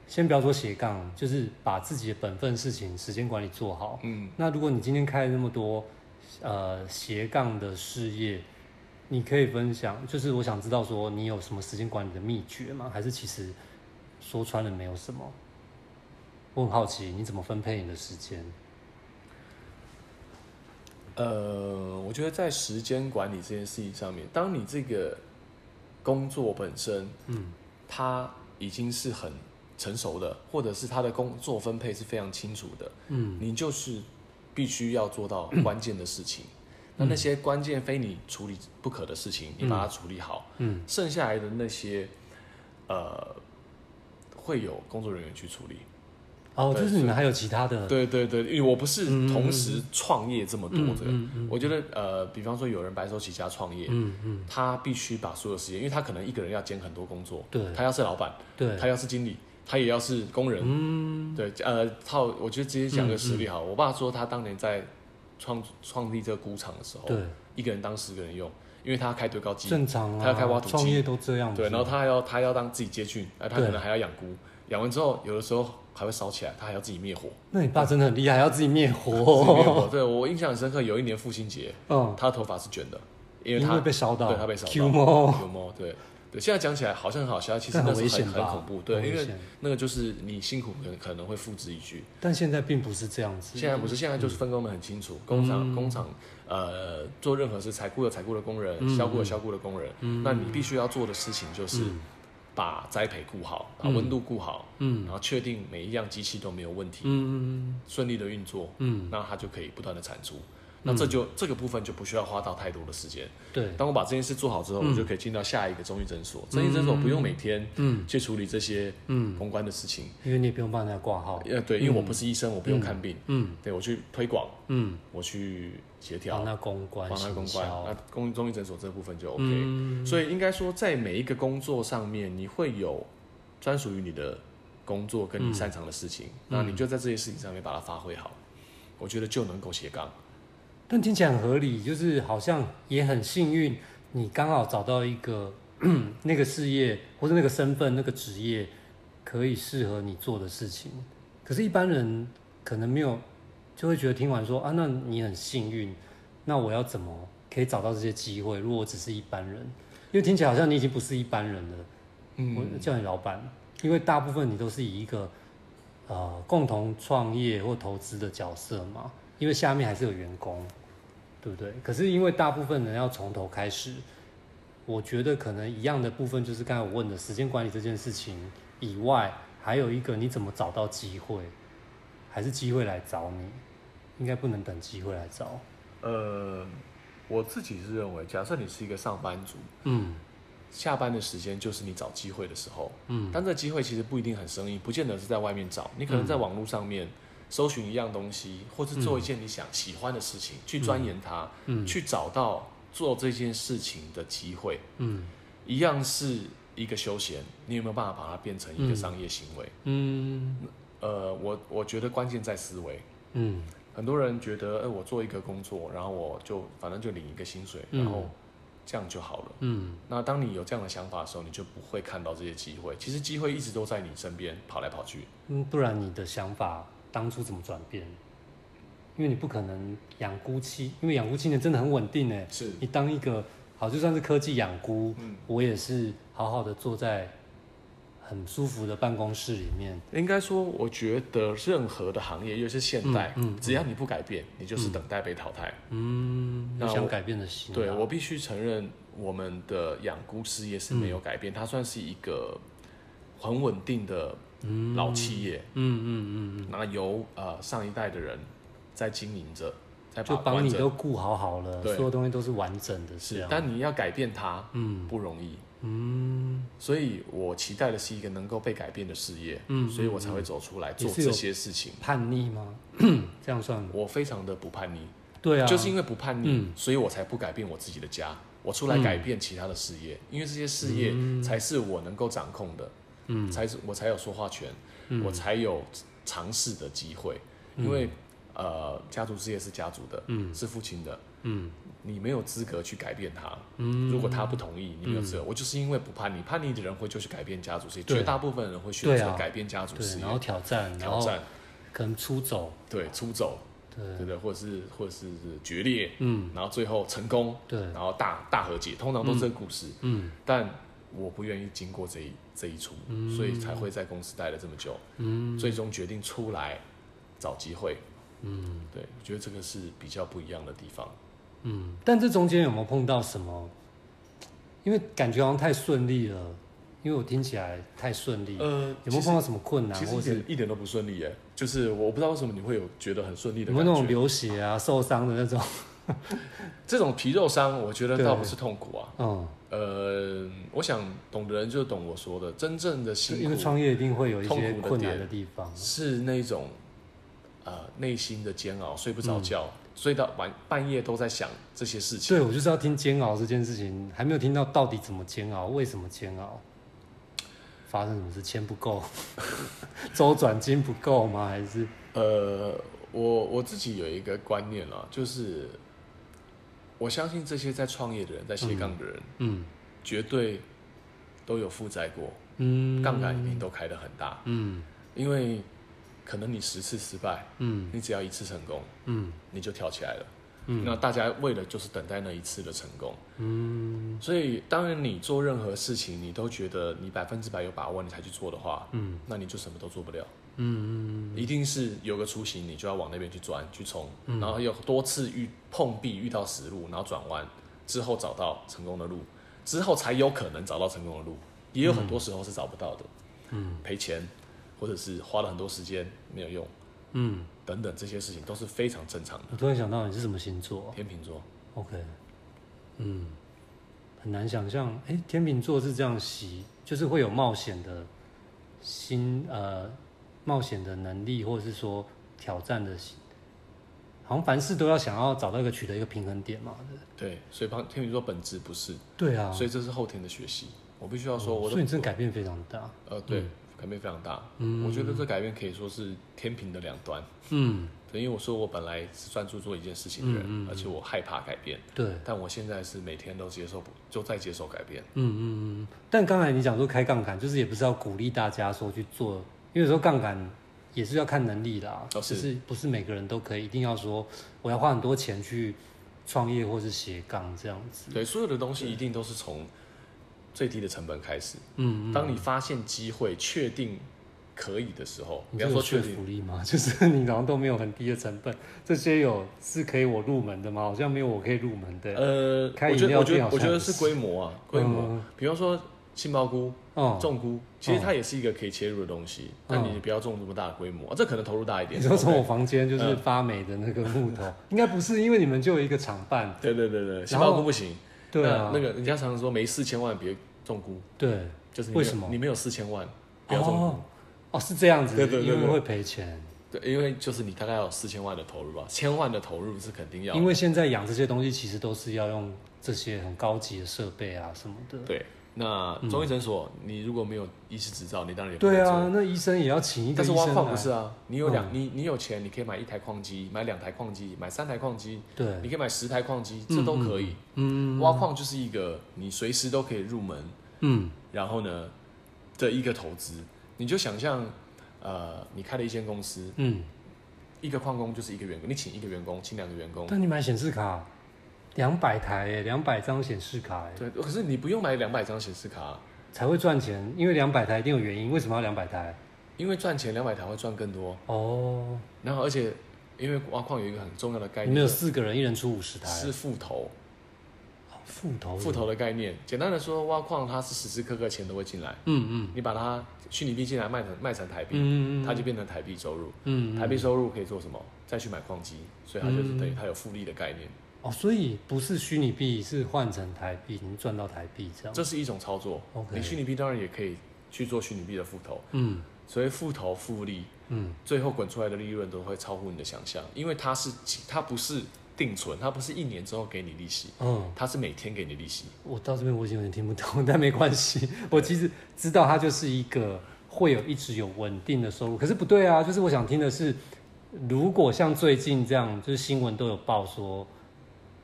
先不要说斜杠，就是把自己的本分事情时间管理做好。嗯，那如果你今天开了那么多。呃，斜杠的事业，你可以分享，就是我想知道说你有什么时间管理的秘诀吗？还是其实说穿了没有什么？我很好奇你怎么分配你的时间？呃，我觉得在时间管理这件事情上面，当你这个工作本身，嗯，它已经是很成熟的，或者是他的工作分配是非常清楚的，嗯，你就是。必须要做到关键的事情，嗯、那那些关键非你处理不可的事情，嗯、你把它处理好，嗯，剩下来的那些，呃，会有工作人员去处理。哦，就是你们还有其他的？对对对，因为我不是同时创业这么多的，嗯嗯、我觉得呃，比方说有人白手起家创业，嗯嗯，他必须把所有时间，因为他可能一个人要兼很多工作，对，他要是老板，对，他要是经理。他也要是工人。嗯，对，呃，套，我觉得直接讲个实例好。嗯嗯、我爸说他当年在创创立这个谷场的时候，对，一个人当十个人用，因为他要开堆高机，正常啊，他要开挖土机，创业都这样。对，然后他还要他要当自己接菌，他可能还要养菇，养完之后有的时候还会烧起来，他还要自己灭火。那你爸真的很厉害，还要自己灭火。灭火，对，我印象很深刻，有一年父亲节，嗯，他的头发是卷的，因为他会被烧到，对他被烧到。Q 猫，Q 猫，对。对，现在讲起来好像很好笑，其实那是很很恐怖。对，因为那个就是你辛苦可能可能会付之一炬。但现在并不是这样子。现在不是，现在就是分工的很清楚。工厂工厂呃做任何事，采菇有采菇的工人，削菇有削菇的工人。那你必须要做的事情就是把栽培顾好，把温度顾好，嗯，然后确定每一样机器都没有问题，嗯，顺利的运作，嗯，那它就可以不断的产出。那这就、嗯、这个部分就不需要花到太多的时间。对，当我把这件事做好之后，嗯、我就可以进到下一个中医诊所。中医诊所不用每天嗯去处理这些嗯公关的事情，因为你不用帮人家挂号。呃，对，因为我不是医生，我不用看病。嗯，对我去推广，嗯，我去协调，帮他公关，帮他公关。那公中医诊所这部分就 OK。嗯、所以应该说，在每一个工作上面，你会有专属于你的工作跟你擅长的事情，嗯、那你就在这些事情上面把它发挥好，我觉得就能够斜杠。但听起来很合理，就是好像也很幸运，你刚好找到一个 *clears throat* 那个事业或者那个身份、那个职业，可以适合你做的事情。可是，一般人可能没有，就会觉得听完说啊，那你很幸运，那我要怎么可以找到这些机会？如果我只是一般人，因为听起来好像你已经不是一般人了。嗯，我叫你老板，因为大部分你都是以一个呃共同创业或投资的角色嘛，因为下面还是有员工。对不对？可是因为大部分人要从头开始，我觉得可能一样的部分就是刚才我问的时间管理这件事情以外，还有一个你怎么找到机会，还是机会来找你？应该不能等机会来找。呃，我自己是认为，假设你是一个上班族，嗯，下班的时间就是你找机会的时候，嗯，但这机会其实不一定很生硬，不见得是在外面找，你可能在网络上面。搜寻一样东西，或是做一件你想喜欢的事情，嗯、去钻研它，嗯、去找到做这件事情的机会。嗯，一样是一个休闲，你有没有办法把它变成一个商业行为？嗯，呃，我我觉得关键在思维。嗯，很多人觉得，哎、呃，我做一个工作，然后我就反正就领一个薪水，然后这样就好了。嗯，那当你有这样的想法的时候，你就不会看到这些机会。其实机会一直都在你身边跑来跑去。嗯，不然你的想法。当初怎么转变？因为你不可能养菇期，因为养菇期呢真的很稳定诶。是你当一个好，就算是科技养菇，嗯、我也是好好的坐在很舒服的办公室里面。应该说，我觉得任何的行业，尤其是现代，嗯嗯、只要你不改变，你就是等待被淘汰。嗯，那想改变的心。对，我必须承认，我们的养菇事业是没有改变，嗯、它算是一个很稳定的。老企业，嗯嗯嗯嗯，那由呃上一代的人在经营着，在就把你都顾好好了，所有东西都是完整的，是。但你要改变它，嗯，不容易，嗯。所以我期待的是一个能够被改变的事业，嗯，所以我才会走出来做这些事情。叛逆吗？*clears throat* 这样算？我非常的不叛逆，对啊，就是因为不叛逆，所以我才不改变我自己的家，我出来改变其他的事业，因为这些事业才是我能够掌控的。嗯，才是我才有说话权，嗯、我才有尝试的机会。嗯、因为呃，家族事业是家族的，嗯，是父亲的，嗯，你没有资格去改变他。嗯，如果他不同意，你没有资格。嗯、我就是因为不叛逆，叛逆的人会就去改变家族事业，对。绝大部分人会选择改变家族事业，然后挑战，挑战，可能出走，对，出走，对。对对，或者是或者是决裂，嗯，然后最后成功，对，然后大大和解，通常都是这个故事，嗯，嗯。但。我不愿意经过这一这一出，嗯、所以才会在公司待了这么久。嗯，最终决定出来找机会。嗯，对，我觉得这个是比较不一样的地方。嗯，但这中间有没有碰到什么？因为感觉好像太顺利了，因为我听起来太顺利。呃，有没有碰到什么困难？其实一点，一点都不顺利耶。就是我不知道为什么你会有觉得很顺利的感觉。有没有那种流血啊、受伤的那种？*laughs* 这种皮肉伤，我觉得倒不是痛苦啊。嗯。呃，我想懂的人就懂我说的，真正的辛苦，因为创业一定会有一些困难的地方，是那种呃内心的煎熬，睡不着觉，嗯、睡到晚半夜都在想这些事情。对，我就是要听煎熬这件事情，还没有听到到底怎么煎熬，为什么煎熬？发生什么事？钱不够，*laughs* 周转金不够吗？还是？呃，我我自己有一个观念啊，就是我相信这些在创业的人，在斜杠的人，嗯，嗯。绝对都有负债过，嗯，杠杆一定都开得很大，嗯，因为可能你十次失败，嗯，你只要一次成功，嗯，你就跳起来了。嗯、那大家为了就是等待那一次的成功，嗯，所以当然你做任何事情，你都觉得你百分之百有把握，你才去做的话，嗯，那你就什么都做不了，嗯嗯，一定是有个雏形，你就要往那边去钻去冲，嗯、然后有多次遇碰壁遇到死路，然后转弯之后找到成功的路，之后才有可能找到成功的路，也有很多时候是找不到的，嗯，赔钱或者是花了很多时间没有用。嗯，等等这些事情都是非常正常的。我突然想到，你是什么星座？天秤座。OK。嗯，很难想象，哎、欸，天秤座是这样喜，就是会有冒险的心，呃，冒险的能力，或者是说挑战的心，好像凡事都要想要找到一个取得一个平衡点嘛。对，所以天秤座本质不是。对啊。所以这是后天的学习。我必须要说，我、哦、所以你真的改变非常大。呃，对。嗯改变非常大，嗯，我觉得这改变可以说是天平的两端，嗯，因为我说我本来是专注做一件事情的人，嗯嗯、而且我害怕改变，对，但我现在是每天都接受，就在接受改变，嗯嗯嗯。但刚才你讲说开杠杆，就是也不是要鼓励大家说去做，因为有时候杠杆也是要看能力的，哦、是就是不是每个人都可以，一定要说我要花很多钱去创业或是斜杠这样子，对，所有的东西一定都是从。最低的成本开始，嗯，当你发现机会，确定可以的时候，你要说确定福利吗？*laughs* 就是你好像都没有很低的成本，这些有是可以我入门的吗？好像没有我可以入门的。呃，开饮料店，我觉得是规模啊，规模。比方说杏鲍菇，哦，种菇，其实它也是一个可以切入的东西，但你不要种这么大的规模，这可能投入大一点。你说从我房间就是发霉的那个木头，*laughs* 应该不是，因为你们就有一个厂办。对对对对，杏鲍菇不行。对啊，那个人家常常说没四千万别种菇。对，就是为什么你没有四千万不要种菇？哦，是这样子，对对对，因为会赔钱。对，因为就是你大概要有四千万的投入吧，千万的投入是肯定要。因为现在养这些东西其实都是要用这些很高级的设备啊什么的。对。那中医诊所，你如果没有医师执照，你当然也不对啊。那医生也要请一个医生。但是挖矿不是啊，你有两，你你有钱，你可以买一台矿机，买两台矿机，买三台矿机。对，你可以买十台矿机，这都可以。嗯，挖矿就是一个你随时都可以入门。嗯，然后呢，的一个投资，你就想象，呃，你开了一间公司，嗯，一个矿工就是一个员工，你请一个员工，请两个员工。但你买显示卡。两百台诶，两百张显示卡诶。对，可是你不用买两百张显示卡才会赚钱，因为两百台一定有原因。为什么要两百台？因为赚钱两百台会赚更多哦。然后而且因为挖矿有一个很重要的概念，你们有四个人，一人出五十台，是复投。复投，复投的概念，简单的说，挖矿它是时时刻刻钱都会进来。嗯嗯。你把它虚拟币进来卖成卖成台币，嗯嗯，它就变成台币收入。嗯。台币收入可以做什么？再去买矿机，所以它就是等于它有复利的概念。哦，所以不是虚拟币，是换成台币，你赚到台币这样。这是一种操作。你虚拟币当然也可以去做虚拟币的复投。嗯。所以复投复利，嗯，最后滚出来的利润都会超乎你的想象，因为它是它不是定存，它不是一年之后给你利息，嗯，它是每天给你利息。我到这边我已经有点听不懂，但没关系，*laughs* 我其实知道它就是一个会有一直有稳定的收入。可是不对啊，就是我想听的是，如果像最近这样，就是新闻都有报说。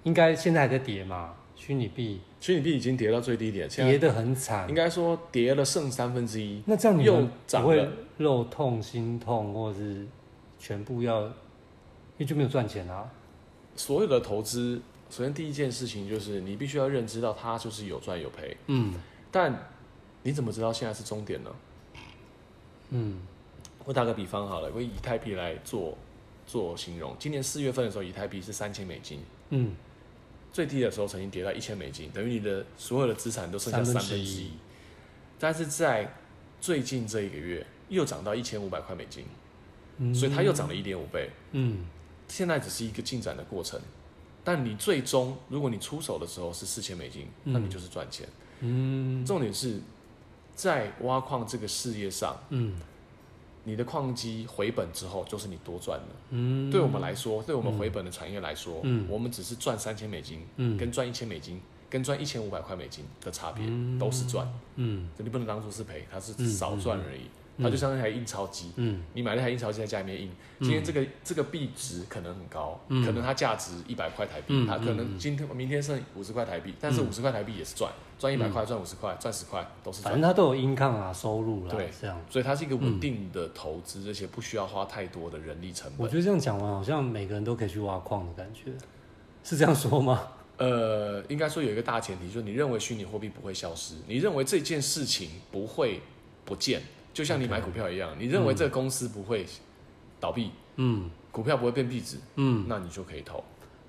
应该现在还在跌嘛？虚拟币，虚拟币已经跌到最低点，跌得很惨。应该说跌了剩三分之一。那这样你又不会肉痛、心痛，或者是全部要，因为就没有赚钱啊。所有的投资，首先第一件事情就是你必须要认知到它就是有赚有赔。嗯。但你怎么知道现在是终点呢？嗯。我打个比方好了，我以以太币来做做形容。今年四月份的时候，以太币是三千美金。嗯。最低的时候曾经跌到一千美金，等于你的所有的资产都剩下三分之一。但是在最近这一个月又涨到一千五百块美金，嗯、所以它又涨了一点五倍。嗯，现在只是一个进展的过程，但你最终如果你出手的时候是四千美金，那你就是赚钱。嗯，重点是在挖矿这个事业上，嗯。你的矿机回本之后，就是你多赚了。对我们来说，对我们回本的产业来说，我们只是赚三千美金，跟赚一千美金跟赚一千五百块美金的差别，嗯、都是赚。嗯，你不能当做是赔，它是少赚而已。嗯嗯它就像那台印钞机，嗯，你买那台印钞机在家里面印，今天这个这个币值可能很高，可能它价值一百块台币，它可能今天明天剩五十块台币，但是五十块台币也是赚，赚一百块赚五十块赚十块都是赚，反正它都有 income 啊收入啦，对，这样，所以它是一个稳定的投资，而且不需要花太多的人力成本。我觉得这样讲完，好像每个人都可以去挖矿的感觉，是这样说吗？*laughs* 呃，应该说有一个大前提，就是你认为虚拟货币不会消失，你认为这件事情不会不见。就像你买股票一样.你认为这个公司不会倒闭，嗯，股票不会变壁纸，嗯，那你就可以投，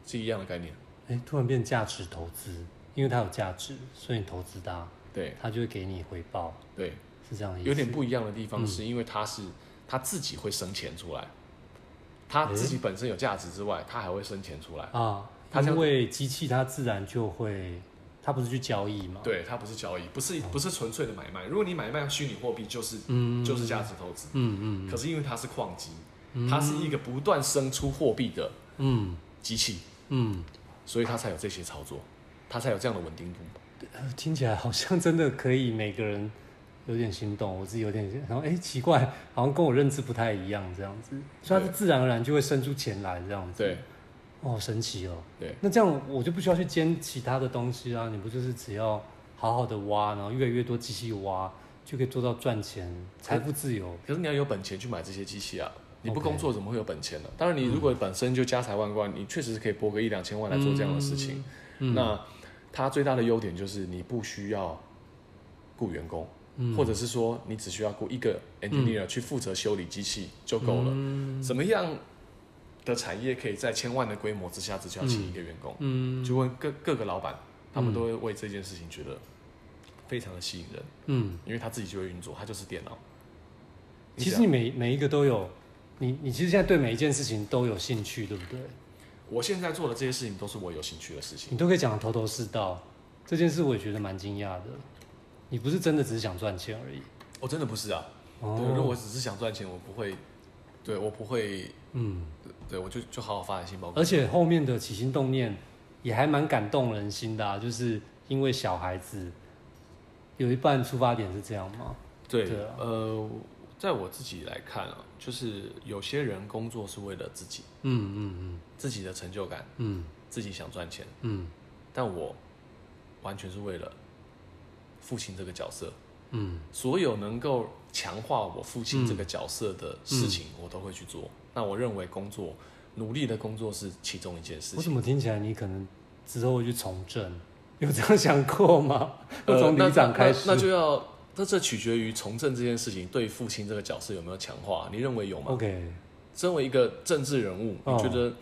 是一样的概念。哎，突然变价值投资，因为它有价值，所以你投资它，对，它就会给你回报，对，是这样的意思。有点不一样的地方是因为它是它自己会生钱出来，它自己本身有价值之外，它还会生钱出来啊，它因为机器它自然就会。它不是去交易吗？对，它不是交易，不是不是纯粹的买卖。如果你买卖虚拟货币，就是嗯就是价值投资，嗯嗯。可是因为它是矿机，它是一个不断生出货币的嗯。机器，嗯，所以它才有这些操作，它才有这样的稳定度。听起来好像真的可以，每个人有点心动，我自己有点，然后哎奇怪，好像跟我认知不太一样，这样子，所以它是自然而然就会生出钱来，这样子。对。哦，神奇哦！对，那这样我就不需要去兼其他的东西啊？你不就是只要好好的挖，然后越来越多机器挖，就可以做到赚钱、财富自由？可是你要有本钱去买这些机器啊！你不工作怎么会有本钱呢？当然，你如果本身就家财万贯，你确实是可以拨个一两千万来做这样的事情。那它最大的优点就是你不需要雇员工，或者是说你只需要雇一个 engineer 去负责修理机器就够了。怎么样？的产业可以在千万的规模之下，只需要请一个员工，嗯，就问各各个老板，他们都会为这件事情觉得非常的吸引人，嗯，因为他自己就会运作，他就是电脑。其实你每每一个都有，你你其实现在对每一件事情都有兴趣，对不对？我现在做的这些事情都是我有兴趣的事情，你都可以讲的头头是道。这件事我也觉得蛮惊讶的，你不是真的只是想赚钱而已，我真的不是啊，哦，对，如果我只是想赚钱，我不会。对，我不会，嗯，对，我就就好好发展新包。而且后面的起心动念也还蛮感动人心的啊，就是因为小孩子有一半出发点是这样吗？对，对啊，呃，在我自己来看啊，就是有些人工作是为了自己，嗯嗯嗯，自己的成就感，嗯，自己想赚钱，嗯，但我完全是为了父亲这个角色。嗯，所有能够强化我父亲这个角色的事情，我都会去做。那我认为工作努力的工作是其中一件事情。我怎么听起来你可能之后会去从政？有这样想过吗？*laughs* 从里长开始，呃、那，那，那就要那这取决于从政这件事情对父亲这个角色有没有强化？你认为有吗？OK，身为一个政治人物，你觉得？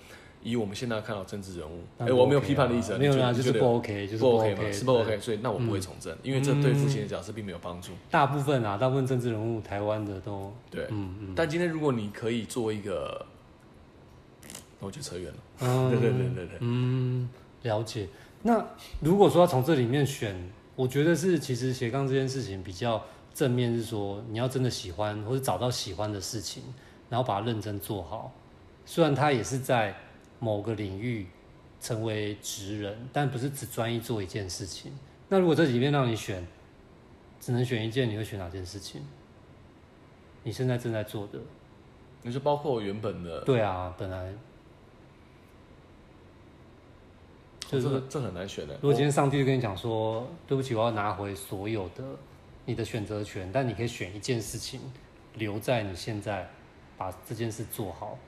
以我们现在看到政治人物，哎，我没有批判的意思，没有啊，就是不 OK，就是不 OK 嘛，是不 OK，所以那我不会从政，因为这对父亲的角色并没有帮助。大部分啊，大部分政治人物，台湾的都对，嗯嗯。但今天如果你可以做一个，那我就扯远了。对对对对对，嗯，了解。那如果说要从这里面选，我觉得是其实斜杠这件事情比较正面，是说你要真的喜欢或者找到喜欢的事情，然后把它认真做好。虽然他也是在。某个领域成为职人，但不是只专一做一件事情。那如果这里面让你选，只能选一件，你会选哪件事情？你现在正在做的，你是包括我原本的？对啊，本来就是、哦、这，这很难选的。如果今天上帝就跟你讲说：“对不起，我要拿回所有的你的选择权，但你可以选一件事情留在你现在，把这件事做好。”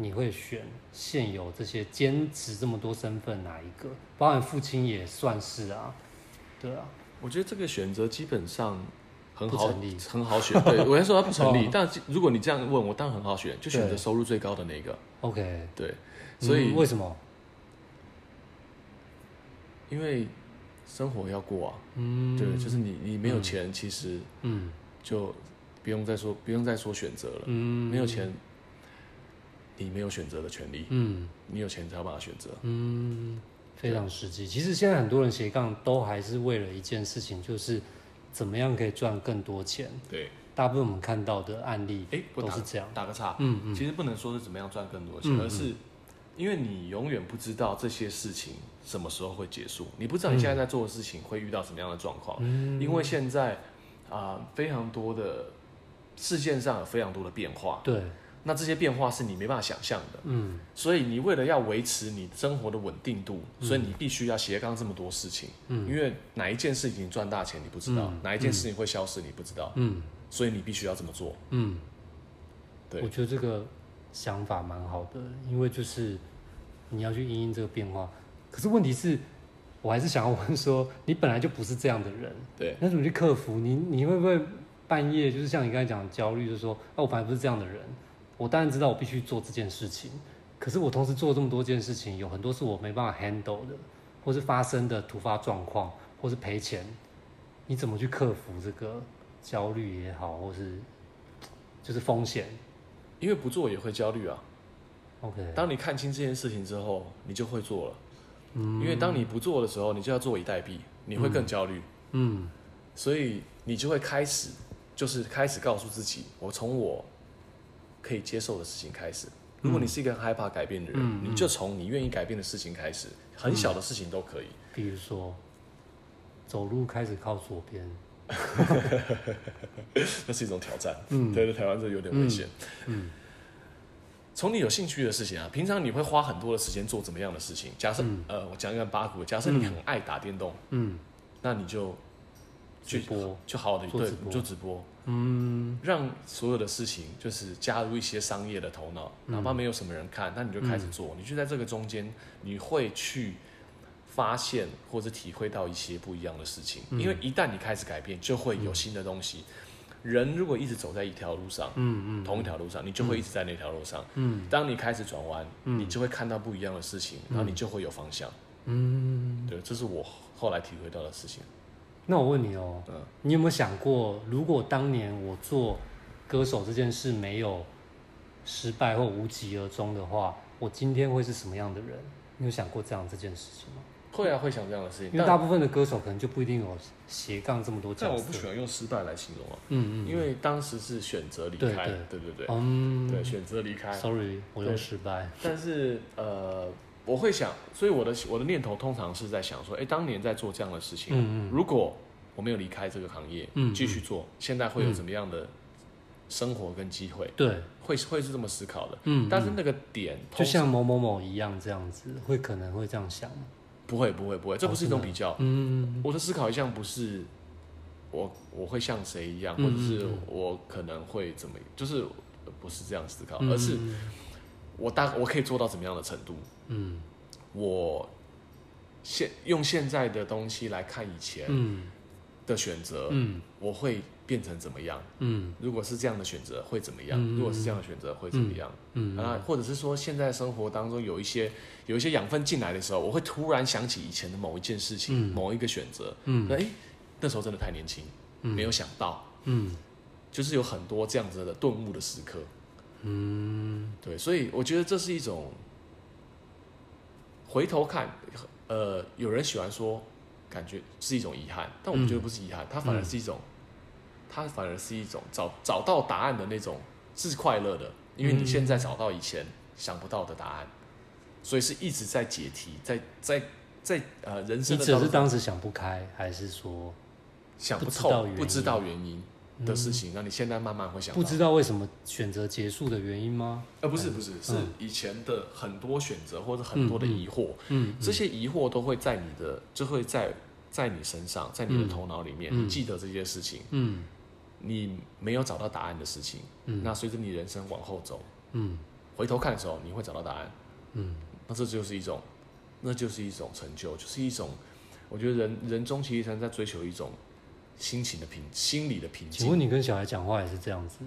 你会选现有这些兼职这么多身份哪一个？包含父亲也算是啊，对啊。我觉得这个选择基本上很好，很好选。对，我先说它不成立，*laughs* 哦、但如果你这样问我，当然很好选，就选择收入最高的那个。OK，对。所以、嗯、为什么？因为生活要过啊。嗯。对，就是你你没有钱，其实嗯，就不用再说不用再说选择了。嗯。没有钱。你没有选择的权利。嗯，你有钱才有办法选择。嗯，非常实际。其实现在很多人斜杠都还是为了一件事情，就是怎么样可以赚更多钱。对，大部分我们看到的案例，哎，都是这样。打个岔，嗯嗯，其实不能说是怎么样赚更多钱，而是因为你永远不知道这些事情什么时候会结束，你不知道你现在在做的事情会遇到什么样的状况。嗯，因为现在啊、呃，非常多的事件上有非常多的变化。对。那这些变化是你没办法想象的，嗯，所以你为了要维持你生活的稳定度，所以你必须要斜杠这么多事情，嗯，因为哪一件事情赚大钱你不知道，哪一件事情会消失你不知道，嗯，所以你必须要这么做，嗯，对，我觉得这个想法蛮好的，因为就是你要去因应这个变化，可是问题是，我还是想要问说，你本来就不是这样的人，对，那怎么去克服？你你会不会半夜就是像你刚才讲的焦虑，就是说，啊，我本来不是这样的人。我当然知道我必须做这件事情，可是我同时做这么多件事情，有很多是我没办法 handle 的，或是发生的突发状况，或是赔钱，你怎么去克服这个焦虑也好，或是就是风险？因为不做也会焦虑啊。OK，当你看清这件事情之后，你就会做了。嗯，因为当你不做的时候，你就要坐以待毙，你会更焦虑。嗯，所以你就会开始，就是开始告诉自己，我从我。可以接受的事情开始。如果你是一个害怕改变的人，嗯、你就从你愿意改变的事情开始，嗯、很小的事情都可以。比如说，走路开始靠左边，*laughs* 那是一种挑战。嗯，对，台湾这有点危险。嗯，从你有兴趣的事情啊，平常你会花很多的时间做怎么样的事情？假设，嗯、呃，我讲一个八股，假设你很爱打电动，嗯，那你就去播，就好好的对，你就直播。嗯，让所有的事情就是加入一些商业的头脑，哪怕没有什么人看，那你就开始做。你就在这个中间，你会去发现或者体会到一些不一样的事情。因为一旦你开始改变，就会有新的东西。人如果一直走在一条路上，嗯嗯，同一条路上，你就会一直在那条路上。嗯，当你开始转弯，你就会看到不一样的事情，然后你就会有方向。嗯，对，这是我后来体会到的事情。那我问你哦，嗯，你有没有想过，如果当年我做歌手这件事没有失败或无疾而终的话，我今天会是什么样的人？你有想过这样这件事情吗？会啊，会想这样的事情。因为大部分的歌手可能就不一定有斜杠这么多角色。但我不喜欢用失败来形容啊。嗯嗯。因为当时是选择离开，对对对对对。嗯。对，选择离开。Sorry，我用失败。但是呃。我会想，所以我的我的念头通常是在想说，哎，当年在做这样的事情，嗯嗯，如果我没有离开这个行业，嗯，继续做，现在会有怎么样的生活跟机会？对，会会是这么思考的，嗯，但是那个点就像某某某一样这样子，会可能会这样想，不会不会不会，这不是一种比较，嗯，我的思考一向不是我我会像谁一样，或者是我可能会怎么，就是不是这样思考，而是。我大我可以做到怎么样的程度？嗯，我现用现在的东西来看以前的选择，嗯，我会变成怎么样？嗯，如果是这样的选择会怎么样？嗯，如果是这样的选择会怎么样？嗯，啊，或者是说现在生活当中有一些有一些养分进来的时候，我会突然想起以前的某一件事情，某一个选择，嗯，哎，那时候真的太年轻，没有想到，嗯，就是有很多这样子的顿悟的时刻。嗯，对，所以我觉得这是一种回头看，呃，有人喜欢说，感觉是一种遗憾，但我们觉得不是遗憾，它反而是一种，它反而是一种找找到答案的那种是快乐的，因为你现在找到以前想不到的答案，所以是一直在解题，在在在呃人生的。你只是当时想不开，还是说想不透，不知道原因？的事情，那你现在慢慢会想，不知道为什么选择结束的原因吗？呃，不是不是，是以前的很多选择或者很多的疑惑，嗯，这些疑惑都会在你的，就会在在你身上，在你的头脑里面，你记得这些事情，嗯，你没有找到答案的事情，嗯，那随着你人生往后走，嗯，回头看的时候，你会找到答案，嗯，那这就是一种，那就是一种成就，就是一种，我觉得人人终其一生在追求一种。心情的平，心理的平静。请问你跟小孩讲话也是这样子，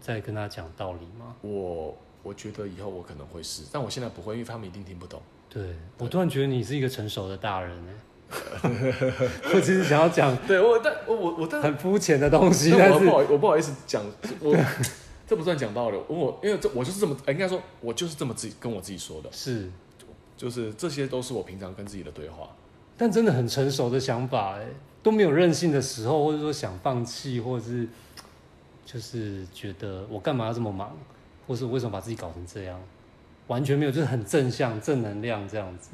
在跟他讲道理吗？我我觉得以后我可能会是，但我现在不会，因为他们一定听不懂。对，对我突然觉得你是一个成熟的大人哎。*laughs* 我其实想要讲，*laughs* 对我但我我我但很肤浅的东西，但是我不好我不好意思讲，*laughs* 我这不算讲道理，我因为这我就是这么，应该说我就是这么自己跟我自己说的，是，就是这些都是我平常跟自己的对话，但真的很成熟的想法哎。都没有任性的时候，或者说想放弃，或者是就是觉得我干嘛要这么忙，或是我为什么把自己搞成这样？完全没有，就是很正向、正能量这样子。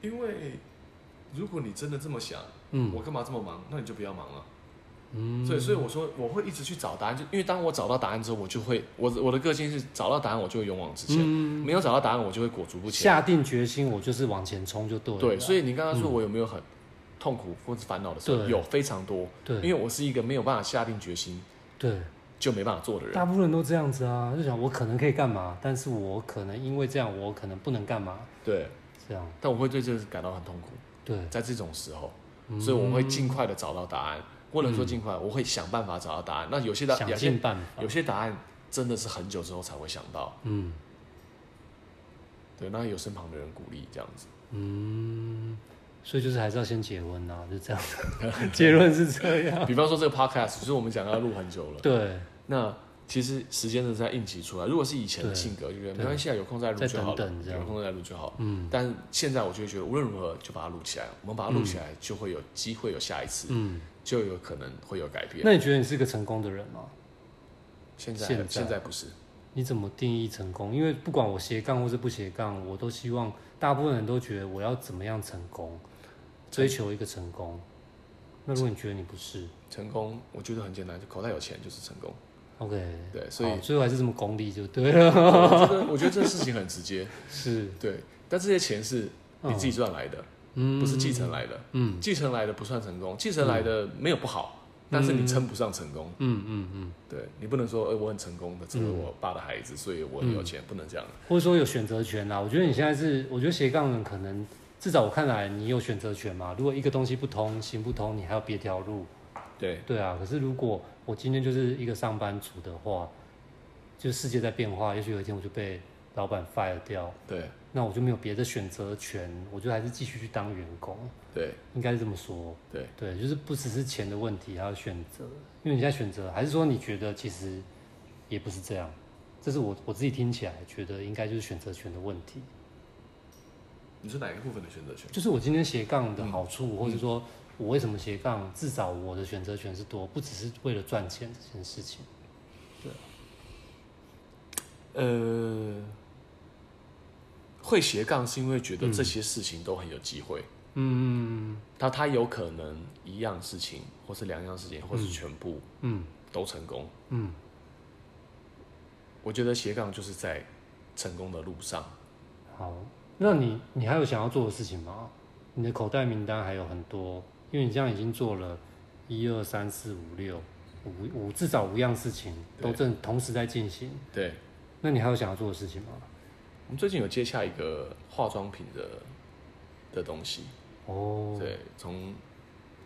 因为如果你真的这么想，嗯，我干嘛这么忙？那你就不要忙了。嗯，所以所以我说我会一直去找答案，就因为当我找到答案之后，我就会我我的个性是找到答案我就会勇往直前，嗯，没有找到答案我就会裹足不前。下定决心我就是往前冲就对了。对，所以你刚刚说我有没有很痛苦或者烦恼的时候？有非常多。对，因为我是一个没有办法下定决心，对，就没办法做的人。大部分人都这样子啊，就想我可能可以干嘛，但是我可能因为这样我可能不能干嘛。对，这样。但我会对这个感到很痛苦。对，在这种时候，所以我会尽快的找到答案。不能说尽快，我会想办法找到答案。那有些答案，有些答案真的是很久之后才会想到。嗯，对，那有身旁的人鼓励这样子。嗯，所以就是还是要先结婚啊，就这样。*laughs* 结论是这样。比方说这个 podcast，就是我们讲要录很久了。对。那其实时间是在应急出来。如果是以前的性格，就觉得没关系啊，有空再录就好了。有空再录就好。嗯。但现在我就会觉得，无论如何就把它录起来。我们把它录起来，就会有机会有下一次。嗯。就有可能会有改变。那你觉得你是个成功的人吗？现在现在，现在不是。你怎么定义成功？因为不管我斜杠或是不斜杠，我都希望大部分人都觉得我要怎么样成功，追求一个成功。那如果你觉得你不是成功，我觉得很简单，就口袋有钱就是成功。OK，对，所以最后还是这么功利就对了。我觉得我觉得这个事情很直接，*laughs* 是。对，但这些钱是你自己赚来的。嗯。不是继承来的，嗯，继承来的不算成功，继承来的没有不好，但是你称不上成功，嗯嗯嗯，对，你不能说，呃，我很成功的，成为我爸的孩子，所以我很有钱，不能这样，或者说有选择权啊，我觉得你现在是，我觉得斜杠人可能至少我看来你有选择权嘛，如果一个东西不通，行不通，你还有别条路，对。对啊，可是如果我今天就是一个上班族的话，就世界在变化，也许有一天我就被老板 fire 掉，对。那我就没有别的选择权，我就还是继续去当员工。对，应该是这么说。对对，就是不只是钱的问题，还有选择。因为你现在选择，还是说你觉得其实也不是这样？这是我我自己听起来觉得应该就是选择权的问题。你是哪一个部分的选择权？就是我今天斜杠的好处，嗯、或者说我为什么斜杠？至少我的选择权是多，不只是为了赚钱这件事情。对。呃。会斜杠是因为觉得这些事情都很有机会，嗯，他他有可能一样事情，或是两样事情，或是全部，嗯，都成功，嗯，我觉得斜杠就是在成功的路上。好，那你你还有想要做的事情吗？你的口袋名单还有很多，因为你这样已经做了一二三四五六五五至少五样事情都正同时在进行，对，那你还有想要做的事情吗？我们最近有接下一个化妆品的的东西。哦，对，从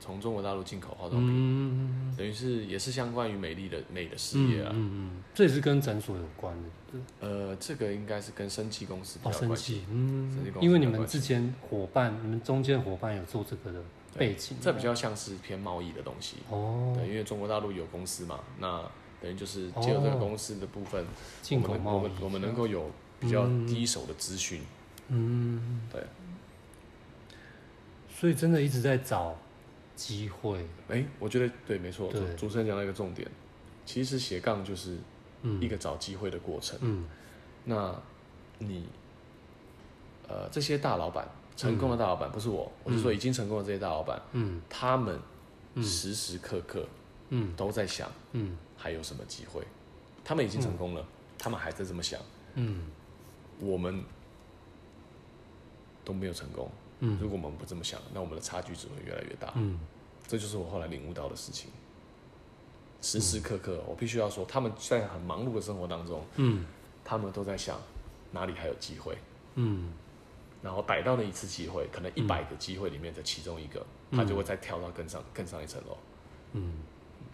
从中国大陆进口化妆品，嗯、等于是也是相关于美丽的美的事业啊，嗯嗯，这也是跟诊所有关的，对，呃，这个应该是跟生技公司比较关系，哦、生技嗯，生技公司因为你们之前伙伴，你们中间伙伴有做这个的背景，这比较像是偏贸易的东西哦，对，因为中国大陆有公司嘛，那等于就是借由这个公司的部分，我们我们能够有。比较第一手的资讯，嗯，对，所以真的一直在找机会。哎、欸，我觉得对，没错。主持人讲到一个重点，其实斜杠就是一个找机会的过程。嗯，那你呃这些大老板，成功的大老板，不是我，嗯、我是说已经成功的这些大老板，嗯，他们时时刻刻，嗯，都在想，嗯，还有什么机会？他们已经成功了，嗯、他们还在这么想，嗯。我们都没有成功。嗯，如果我们不这么想，那我们的差距只会越来越大。嗯，这就是我后来领悟到的事情。时时刻刻，我必须要说，他们在很忙碌的生活当中，嗯，他们都在想哪里还有机会。嗯，然后逮到那一次机会，可能一百个机会里面的其中一个，他就会再跳到更上更上一层楼。嗯，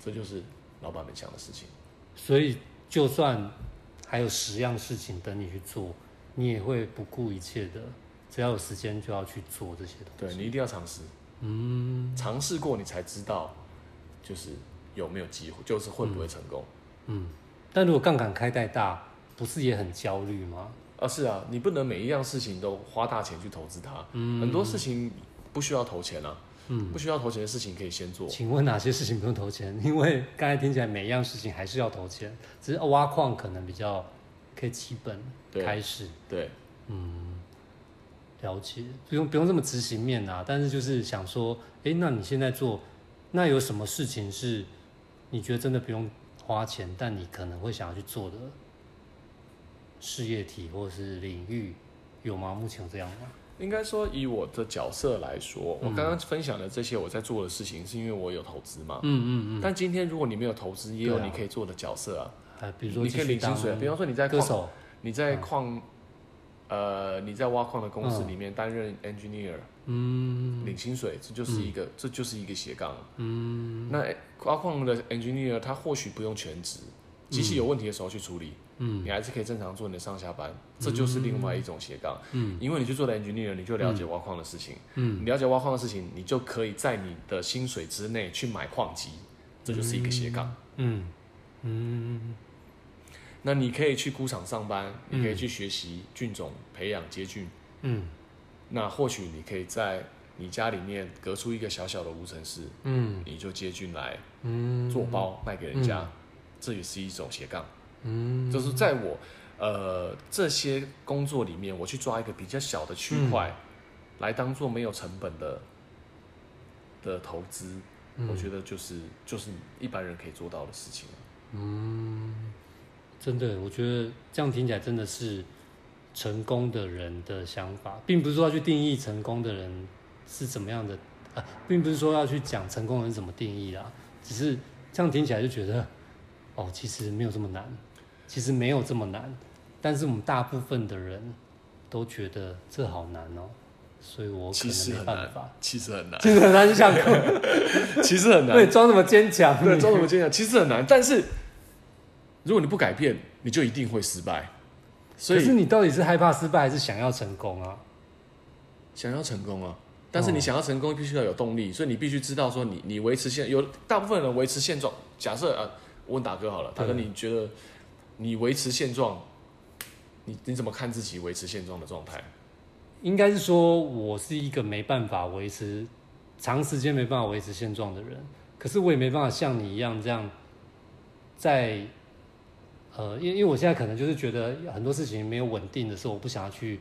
这就是老板们想的事情。所以，就算还有十样事情等你去做。你也会不顾一切的，只要有时间就要去做这些东西。对，你一定要尝试，嗯，尝试过你才知道，就是有没有机会，就是会不会成功。嗯，嗯，但如果杠杆开太大，不是也很焦虑吗？啊，是啊，你不能每一样事情都花大钱去投资它。嗯，很多事情不需要投钱啊。嗯，不需要投钱的事情可以先做。请问哪些事情不用投钱？因为刚才听起来每一样事情还是要投钱，只是挖矿可能比较。可以基本开始。对，对嗯，了解，不用不用这么执行面啊，但是就是想说，哎、欸，那你现在做，那有什么事情是你觉得真的不用花钱，但你可能会想要去做的事业体或是领域有吗？目前有这样吗？应该说，以我的角色来说，嗯、我刚刚分享的这些我在做的事情，是因为我有投资嘛。嗯嗯嗯。但今天如果你没有投资，也有你可以做的角色啊。啊，比如说你可以领薪水，比方说你在歌手，你在矿，呃，你在挖矿的公司里面担任 engineer，嗯，领薪水，这就是一个，嗯、这就是一个斜杠。嗯。那挖矿的 engineer 他或许不用全职，机器有问题的时候去处理。嗯，你还是可以正常做你的上下班，这就是另外一种斜杠。嗯，因为你去做了 engineer，你就了解挖矿的事情。嗯，你了解挖矿的事情，你就可以在你的薪水之内去买矿机，这就是一个斜杠。嗯嗯，那你可以去工厂上班，你可以去学习菌种培养接菌。嗯，那或许你可以在你家里面隔出一个小小的无尘室。嗯，你就接菌来，嗯，做包卖给人家，这也是一种斜杠。嗯，就是在我，呃，这些工作里面，我去抓一个比较小的区块，来当做没有成本的的投资，我觉得就是就是一般人可以做到的事情。嗯，真的，我觉得这样听起来真的是成功的人的想法，并不是说要去定义成功的人是怎么样的啊，并不是说要去讲成功人怎么定义啦，只是这样听起来就觉得，哦，其实没有这么难。其实没有这么难，但是我们大部分的人都觉得这好难哦，所以我可能没办法。其实很难，其实很难，就想其实很难。对，装什么坚强？对，装什么坚强？其实很难。但是如果你不改变，你就一定会失败。所以，可是你到底是害怕失败，还是想要成功啊？想要成功啊！但是你想要成功，必须要有动力。所以你必须知道，说你你维持现有大部分人维持现状。假设啊，我问大哥好了，大哥你觉得？你维持现状，你你怎么看自己维持现状的状态？应该是说，我是一个没办法维持长时间没办法维持现状的人。可是我也没办法像你一样这样，在呃，因因为我现在可能就是觉得很多事情没有稳定的时候，我不想要去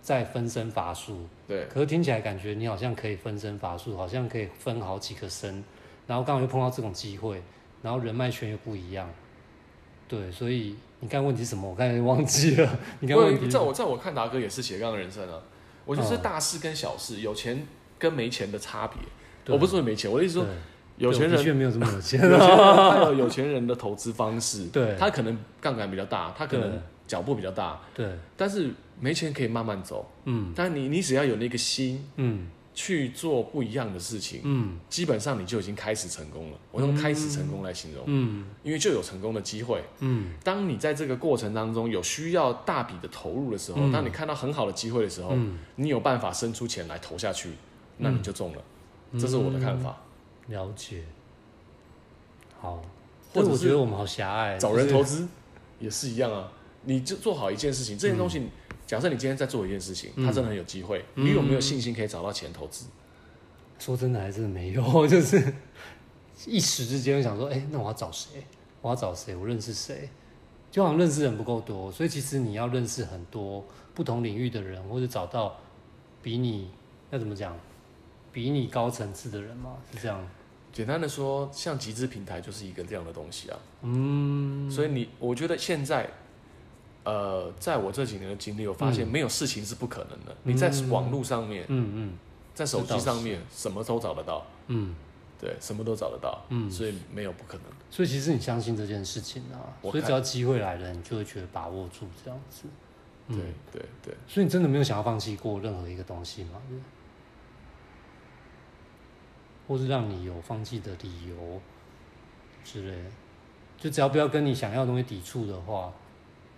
再分身乏术。对。可是听起来感觉你好像可以分身乏术，好像可以分好几个身，然后刚好又碰到这种机会，然后人脉圈又不一样。对，所以你刚刚问题是什么？我刚才忘记了。你刚问题在我在我看达哥也是斜杠的人生啊。我就是大事跟小事，嗯、有钱跟没钱的差别。我不是说没钱，我的意思说，有钱人却没有这么有钱。有钱人他有 *laughs* 有钱人的投资方式，对，他可能杠杆比较大，他可能脚步比较大，对。但是没钱可以慢慢走，嗯。但你你只要有那个心，嗯。去做不一样的事情，嗯，基本上你就已经开始成功了。我用开始成功来形容，嗯，因为就有成功的机会，嗯。当你在这个过程当中有需要大笔的投入的时候，当你看到很好的机会的时候，你有办法伸出钱来投下去，那你就中了。这是我的看法。了解。好，或者我觉得我们好狭隘，找人投资也是一样啊。你就做好一件事情，这件东西。假设你今天在做一件事情，它真的很有机会，嗯、你有没有信心可以找到钱投资？说真的，还真的没有，*laughs* 就是一时之间想说，哎、欸，那我要找谁？我要找谁？我认识谁？就好像认识人不够多，所以其实你要认识很多不同领域的人，或者找到比你要怎么讲，比你高层次的人嘛，是这样。简单的说，像集资平台就是一个这样的东西啊。嗯，所以你，我觉得现在。呃，在我这几年的经历，我发现没有事情是不可能的。嗯、你在网络上面，嗯嗯，在手机上面，什么都找得到。嗯，对，什么都找得到。嗯，所以没有不可能。所以其实你相信这件事情啊，所以只要机会来了，你就会觉得把握住这样子。对对对。所以你真的没有想要放弃过任何一个东西吗？或是让你有放弃的理由之类的？就只要不要跟你想要的东西抵触的话，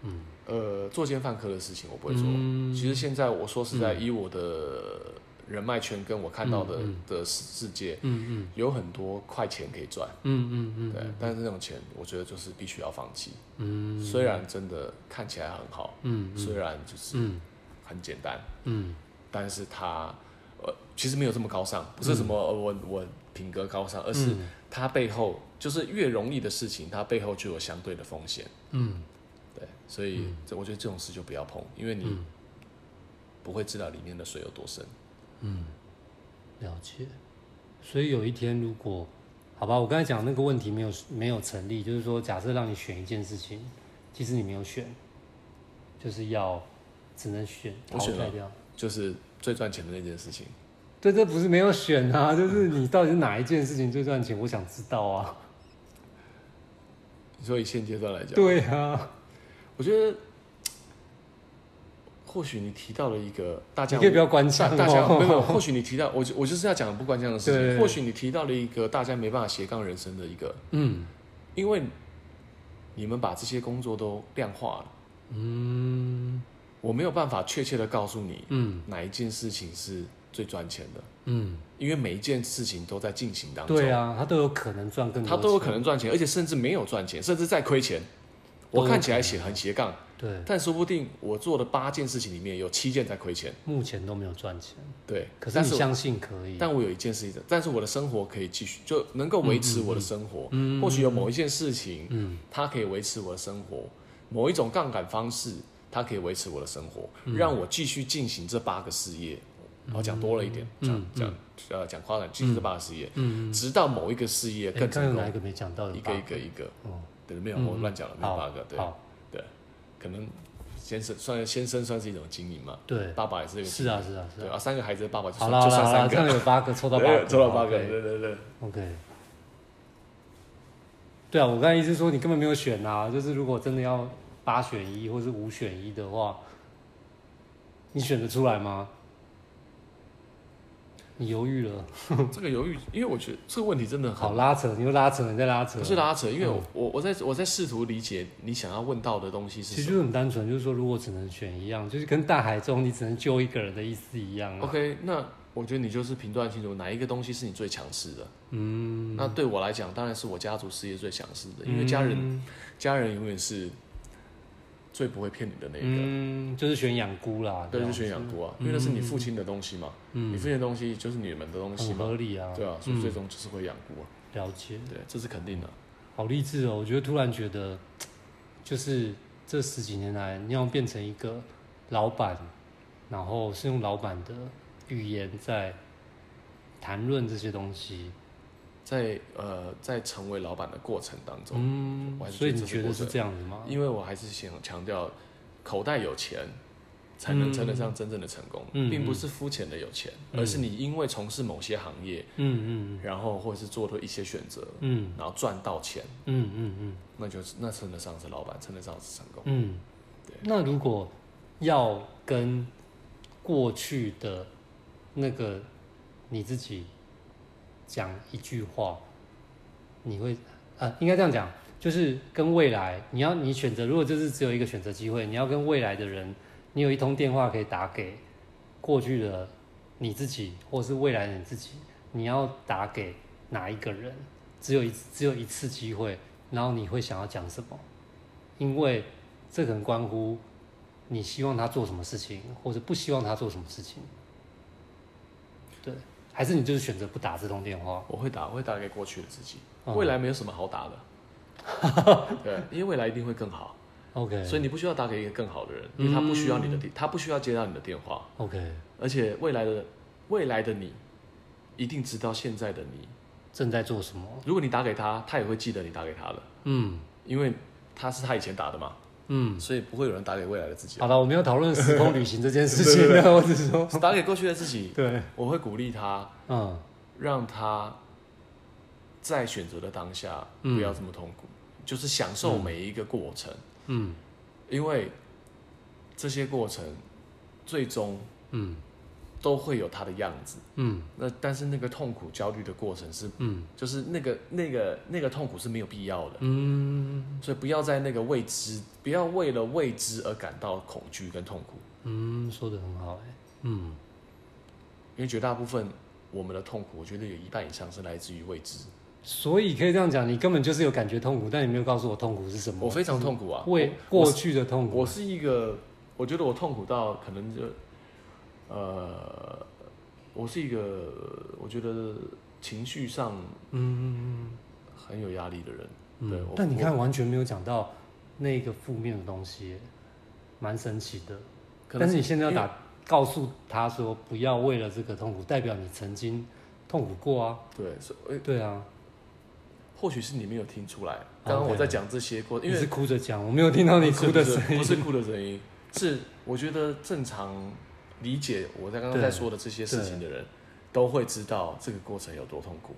嗯。呃，作奸犯科的事情我不会做。嗯、其实现在我说实在，以我的人脉圈跟我看到的、嗯、的世界，嗯嗯，有很多快钱可以赚，嗯嗯嗯，对。但是这种钱，我觉得就是必须要放弃。嗯，虽然真的看起来很好，嗯，虽然就是很简单，嗯，但是它呃其实没有这么高尚，不是什么我我品格高尚，而是它背后就是越容易的事情，它背后就有相对的风险。所以这我觉得这种事就不要碰，因为你不会知道里面的水有多深。嗯，了解。所以有一天如果，好吧，我刚才讲那个问题没有没有成立，就是说假设让你选一件事情，其实你没有选，就是要只能选淘汰掉，就是最赚钱的那件事情。对，这不是没有选啊，就是你到底是哪一件事情最赚钱？我想知道啊。你说以现阶段来讲，对啊，我觉得或许你提到了一个大家，你可以不要关枪，大家没有。或许你提到我，我就是要讲不关枪的事情。对或许你提到了一个大家没办法斜杠人生的一个，嗯，因为你们把这些工作都量化了，嗯，我没有办法确切的告诉你，嗯，哪一件事情是。最赚钱的，嗯，因为每一件事情都在进行当中。对啊，他都有可能赚更多钱，他都有可能赚钱，而且甚至没有赚钱，甚至在亏钱。我看起来写很斜杠，对，但说不定我做的八件事情里面有七件在亏钱，目前都没有赚钱。对，可是你相信可以？但我有一件事情，但是我的生活可以继续，就能够维持我的生活。嗯，或许有某一件事情，嗯，它可以维持我的生活，某一种杠杆方式，它可以维持我的生活，让我继续进行这八个事业。然后讲多了一点，讲讲呃讲夸张，继续这八个事业，直到某一个事业更成功。哪一个没讲到？一个一个一个，哦，对，没有我乱讲了，没有八个，对对，可能先生算先生算是一种经营嘛，对，爸爸也是一个，是啊是啊是啊，三个孩子的爸爸就算就算三个，这样有八个，抽到八个，抽到八个，对对对，OK。对啊，我刚才意思说你根本没有选啊，就是如果真的要八选一或是五选一的话，你选得出来吗？你犹豫了，*laughs* 这个犹豫，因为我觉得这个问题真的好拉扯，你又拉扯，你在拉扯，不是拉扯，因为我、嗯、我我在我在试图理解你想要问到的东西是什么。其实就很单纯，就是说如果只能选一样，就是跟大海中你只能救一个人的意思一样、啊。OK，那我觉得你就是评断清楚哪一个东西是你最强势的。嗯，那对我来讲，当然是我家族事业最强势的，因为家人、嗯、家人永远是。最不会骗你的那个，嗯，就是选养菇啦，对，就是选养菇啊，因为那是你父亲的东西嘛，嗯，你父亲的东西就是你们的东西嘛，合理啊，对啊，所以最终就是会养菇啊，了解，对，这是肯定的，好励志哦，我觉得突然觉得，就是这十几年来，你要变成一个老板，然后是用老板的语言在谈论这些东西。在呃，在成为老板的过程当中，嗯，所以你觉得是这样子吗？因为我还是想强调，口袋有钱才能称得上真正的成功，嗯、并不是肤浅的有钱，嗯、而是你因为从事某些行业，嗯嗯，然后或者是做了一些选择，嗯，然后赚到钱，嗯嗯嗯，那就是那称得上是老板，称得上是成功，嗯，对。那如果要跟过去的那个你自己。讲一句话，你会呃，应该这样讲，就是跟未来，你要你选择，如果这是只有一个选择机会，你要跟未来的人，你有一通电话可以打给过去的你自己，或是未来的你自己，你要打给哪一个人？只有一只有一次机会，然后你会想要讲什么？因为这可能关乎你希望他做什么事情，或者不希望他做什么事情。对。还是你就是选择不打这通电话？我会打，我会打给过去的自己。未来没有什么好打的，*laughs* 对，因为未来一定会更好。OK，所以你不需要打给一个更好的人，因为他不需要你的电，他不需要接到你的电话。OK，而且未来的未来的你，一定知道现在的你正在做什么。如果你打给他，他也会记得你打给他的。嗯，因为他是他以前打的嘛。嗯，所以不会有人打给未来的自己。好了，我们要讨论时空旅行这件事情。*laughs* *laughs* 我只是说，打给过去的自己。对，我会鼓励他，嗯，让他在选择的当下不要这么痛苦，就是享受每一个过程。嗯，因为这些过程最终，嗯。都会有他的样子，嗯，那但是那个痛苦、焦虑的过程是，嗯，就是那个、那个、那个痛苦是没有必要的，嗯，所以不要在那个未知，不要为了未知而感到恐惧跟痛苦，嗯，说的很好，哎，嗯，因为绝大部分我们的痛苦，我觉得有一半以上是来自于未知，所以可以这样讲，你根本就是有感觉痛苦，但你没有告诉我痛苦是什么，我非常痛苦啊，为过去的痛苦，我是一个，我觉得我痛苦到可能就。呃，我是一个我觉得情绪上嗯很有压力的人，嗯、对。但你看，完全没有讲到那个负面的东西，蛮神奇的。但是你现在要打告诉他说，不要为了这个痛苦，代表你曾经痛苦过啊。对，所以对啊。或许是你没有听出来，刚刚我在讲这些过，因为是哭着讲，我没有听到你哭的声音，不是哭的声音，是我觉得正常理解我在刚刚在说的这些事情的人，都会知道这个过程有多痛苦。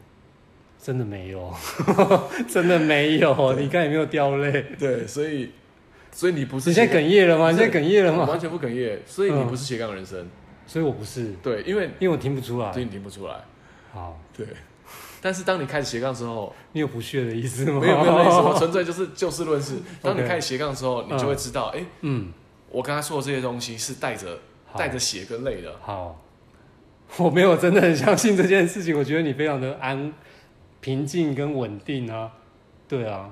真的没有，*laughs* 真的没有，你刚才有没有掉泪？对，所以，所以你不是你现在哽咽了吗？你现在哽咽了吗？完全不哽咽，所以你不是斜杠人生，所以我不是，对，因为因为我听不出来，所以你听不出来。好，对。但是当你开始斜杠之后，你有不屑的意思吗？没有没有意思，我纯粹就是就事论事。当你开始斜杠之后，你就会知道，哎，嗯，我刚才说的这些东西是带着带着血跟泪的。好，*laughs* 我没有真的很相信这件事情。我觉得你非常的安平静跟稳定啊，对啊，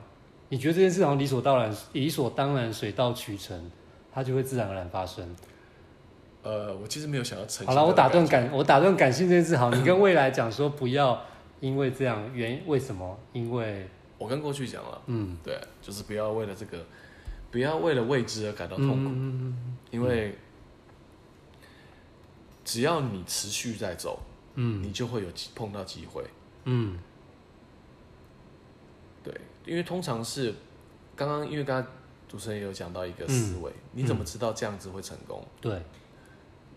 你觉得这件事好像理所当然，理所当然，水到渠成，它就会自然而然发生。呃，我其实没有想要成。好了，我打断感，我打断感性这件事。好，你跟未来讲说不要因为这样原因，为什么？因为我跟过去讲了，嗯，对，就是不要为了这个，不要为了未知而感到痛苦，嗯、因为只要你持续在走，嗯，你就会有碰到机会，嗯，对，因为通常是刚刚，因为刚刚主持人也有讲到一个思维，嗯、你怎么知道这样子会成功？对。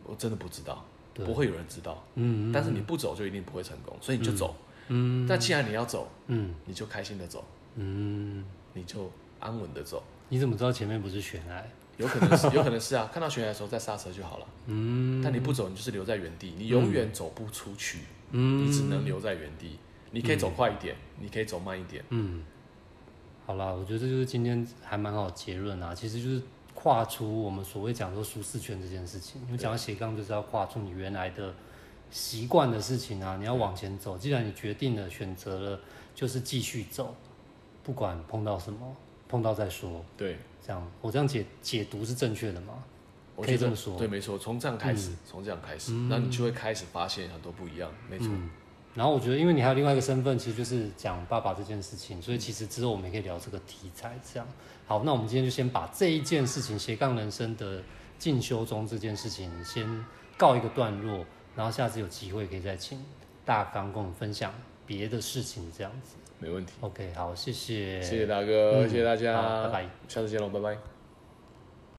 我真的不知道，不会有人知道。嗯，但是你不走就一定不会成功，所以你就走。嗯，但既然你要走，嗯，你就开心的走。嗯，你就安稳的走。你怎么知道前面不是悬崖？有可能是，有可能是啊。*laughs* 看到悬崖的时候再刹车就好了。嗯，但你不走，你就是留在原地，你永远走不出去。嗯，你只能留在原地。你可以走快一点，你可以走慢一点。嗯，好啦，我觉得这就是今天还蛮好的结论啊。其实就是。跨出我们所谓讲说舒适圈这件事情，因为讲到斜杠就是要跨出你原来的习惯的事情啊，你要往前走。既然你决定了选择了，就是继续走，不管碰到什么，碰到再说。对，这样我这样解解读是正确的吗？可以这么说。对，没错，从这样开始，从、嗯、这样开始，那你就会开始发现很多不一样。没错。嗯然后我觉得，因为你还有另外一个身份，其实就是讲爸爸这件事情，所以其实之后我们也可以聊这个题材。这样，好，那我们今天就先把这一件事情斜杠人生的进修中这件事情先告一个段落，然后下次有机会可以再请大刚跟我们分享别的事情，这样子。没问题。OK，好，谢谢，谢谢大哥，嗯、谢谢大家，拜拜，下次见喽，拜拜。